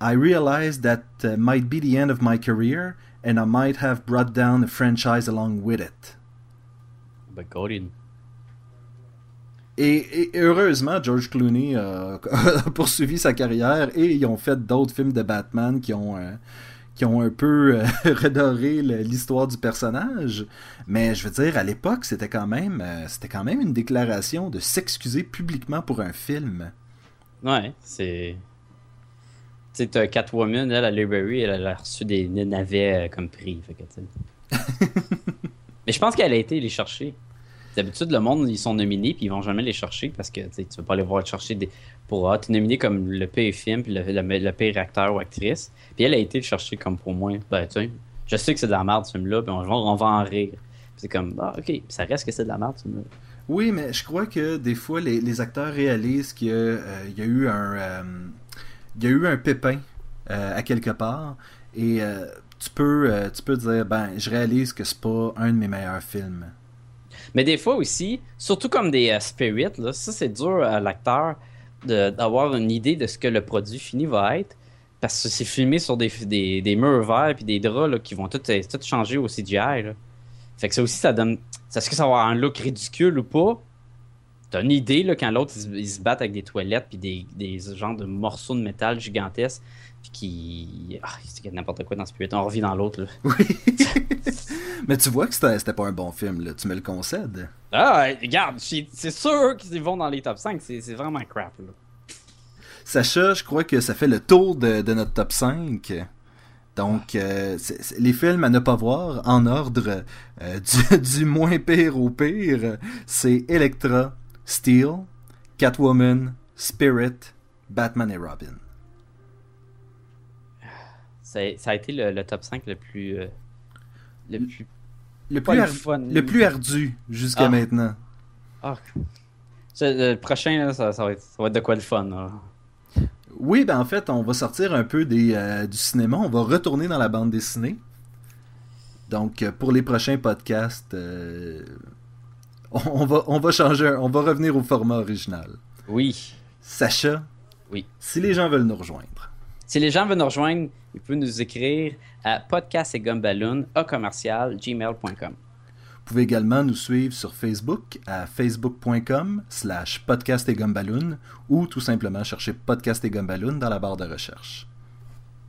I realized that uh, might be the end of my career and I might have brought down a franchise along with it. Ben. Et, et heureusement, George Clooney a, a poursuivi sa carrière et ils ont fait d'autres films de Batman qui ont, euh, qui ont un peu euh, redoré l'histoire du personnage. Mais je veux dire, à l'époque, c'était quand même euh, c'était quand même une déclaration de s'excuser publiquement pour un film. Ouais, c'est. Tu sais, t'as Catwoman, elle, à Library, elle a reçu des navets euh, comme prix. Fait que. Mais je pense qu'elle a été les chercher. D'habitude, le monde, ils sont nominés, puis ils vont jamais les chercher parce que tu tu veux pas les voir chercher des... pour. Ah, t'es nominé comme le pire film, puis le, le, le pire acteur ou actrice. Puis elle a été chercher comme pour moi. Ben, tu sais, je sais que c'est de la merde, ce film-là, puis on, on va en rire. C'est comme, ah, ok, ça reste que c'est de la merde, ce film-là. Oui, mais je crois que des fois, les, les acteurs réalisent qu'il y, a, euh, il y a eu un, euh, il y a eu un pépin euh, à quelque part, et tu peux, tu peux dire, ben, je réalise que c'est pas un de mes meilleurs films. Mais des fois aussi, surtout comme des spirits, là, ça c'est dur à l'acteur d'avoir une idée de ce que le produit fini va être. Parce que c'est filmé sur des, des, des murs verts puis des draps qui vont tout, euh, changer au CGI. Là. Fait que ça aussi, ça donne. Est-ce que ça va avoir un look ridicule ou pas? T'as une idée là, quand l'autre ils, se- ils se battent avec des toilettes puis des, des genres de morceaux de métal gigantesques puis qui. Ah, c'est n'importe quoi dans Spirit. On revient dans l'autre. là. Oui. mais tu vois que c'était pas un bon film, là. Tu me le concèdes. Ah, regarde, c'est sûr qu'ils vont dans les top 5. C'est vraiment crap. Là. Sacha, je crois que ça fait le tour de, de notre top 5. Donc, euh, les films à ne pas voir en ordre euh, du, du moins pire au pire, c'est Electra, Steel, Catwoman, Spirit, Batman et Robin. Ça, ça a été le, le top 5 le plus. euh, le plus. Le plus, le ar- fun. le plus ardu jusqu'à Ah. maintenant. Ah. Le prochain, là, ça, ça va être, ça va être de quoi le fun. là. Oui, ben en fait, on va sortir un peu des, euh, du cinéma, on va retourner dans la bande dessinée. Donc, euh, pour les prochains podcasts, euh, on, va, on va changer, on va revenir au format original. Oui. Sacha, Oui. si les gens veulent nous rejoindre, Si les gens veulent nous rejoindre, ils peuvent nous écrire à podcast et gumballoon à commercial gmail.com. vous pouvez également nous suivre sur Facebook à facebook.com slash podcast et gumballoon ou tout simplement chercher podcast et gumballoon dans la barre de recherche.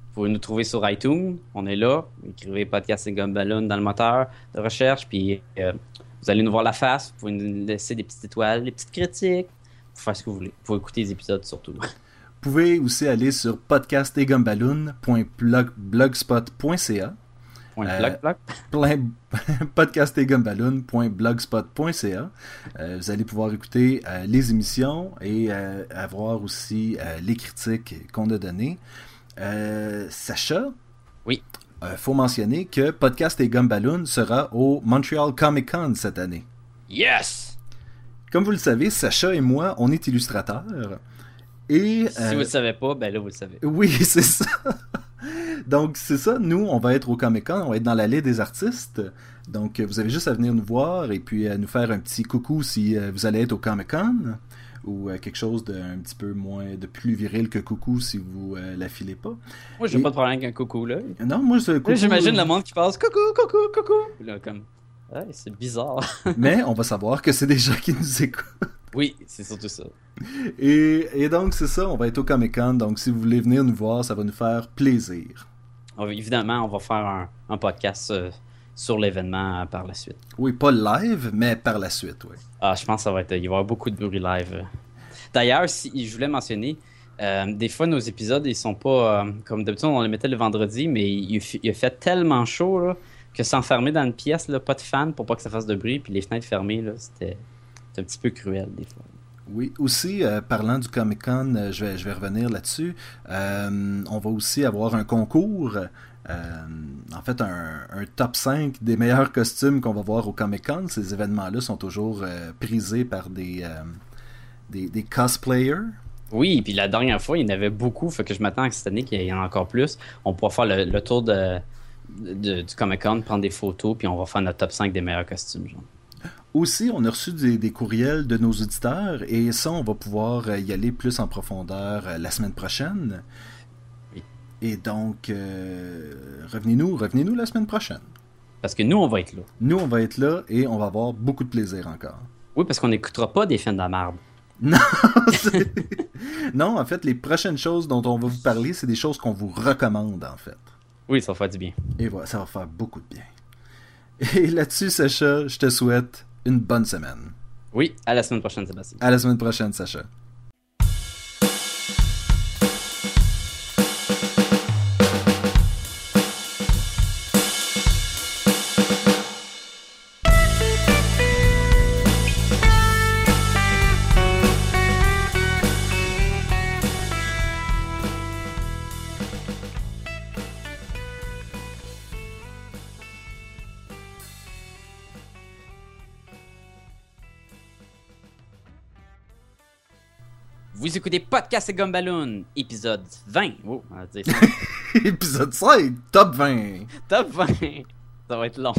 Vous pouvez nous trouver sur iTunes, on est là. Écrivez podcast et gumballoon dans le moteur de recherche, puis euh, vous allez nous voir la face. Vous pouvez nous laisser des petites étoiles, des petites critiques. Vous pouvez faire ce que vous voulez. Vous pouvez écouter les épisodes surtout. Vous pouvez aussi aller sur podcastegumballoon.blogspot.ca Point Euh, plein podcastegumballoon.blogspot.ca. Euh, vous allez pouvoir écouter euh, les émissions et euh, avoir aussi euh, les critiques qu'on a données. Sacha, Oui. faut mentionner que Podcast et Gumballoon sera au Montreal Comic Con cette année. Yes! Comme vous le savez, Sacha et moi, on est illustrateurs. Et Si euh, vous le savez pas, ben là, vous le savez. oui, c'est ça. Donc, c'est ça. Nous, on va être au Comic Con, on va être dans l'allée des artistes. Donc, euh, vous avez juste à venir nous voir et puis à nous faire un petit coucou si euh, vous allez être au Comic Con ou euh, quelque chose d'un petit peu moins, de plus viril que coucou si vous euh, la filez pas. Moi, j'ai Et- pas de problème avec un coucou, là. Non, moi, c'est coucou. J'imagine le monde qui passe coucou, coucou, coucou. Là, comme, ouais, c'est bizarre. Mais on va savoir que c'est des gens qui nous écoutent. oui, c'est surtout ça. Et, et donc, c'est ça, on va être au Comic Con. Donc, si vous voulez venir nous voir, ça va nous faire plaisir. Va- évidemment, on va faire un, un podcast euh, sur l'événement euh, par la suite. Oui, pas live, mais par la suite, oui. Ah, je pense que ça va être. Il va y avoir beaucoup de bruit live. euh. D'ailleurs, si, je voulais mentionner, euh, des fois, nos épisodes, ils sont pas. comme d'habitude, on les mettait le vendredi, mais il, a fait tellement chaud là, que s'enfermer dans une pièce, là, pas de fan pour pas que ça fasse de bruit, puis les fenêtres fermées, c'était un petit peu cruel des fois. Oui, aussi, euh, parlant du Comic Con, euh, je, vais, revenir là-dessus. Euh, on va aussi avoir un concours, en fait, un, top 5 des meilleurs costumes qu'on va voir au Comic Con. Ces événements-là sont toujours prisés par des, des, cosplayers. Oui, puis la dernière fois, il y en avait beaucoup, fait que je m'attends à cette année qu'il y en a encore plus. On pourra faire le, tour de, du Comic Con, prendre des photos, puis on va faire notre top 5 des meilleurs costumes. Aussi, on a reçu des, des courriels de nos auditeurs et ça, on va pouvoir euh, y aller plus en profondeur euh, la semaine prochaine. Oui. Et donc, euh, revenez-nous, revenez-nous la semaine prochaine. Parce que nous, on va être là. Nous, on va être là et on va avoir beaucoup de plaisir encore. Oui, parce qu'on n'écoutera pas des films de merde. Non, non, en fait, les prochaines choses dont on va vous parler, c'est des choses qu'on vous recommande, en fait. Oui, ça fait du bien. Et voilà, ça va faire beaucoup de bien. Et là-dessus, Sacha, je te souhaite une bonne semaine. Oui, à la semaine prochaine, Sébastien. À la semaine prochaine, Sacha. Vous écoutez Podcast et Gumballoon, épisode 20. Oh, on va dire ça. Épisode 5, top 20. Top 20. Ça va être long.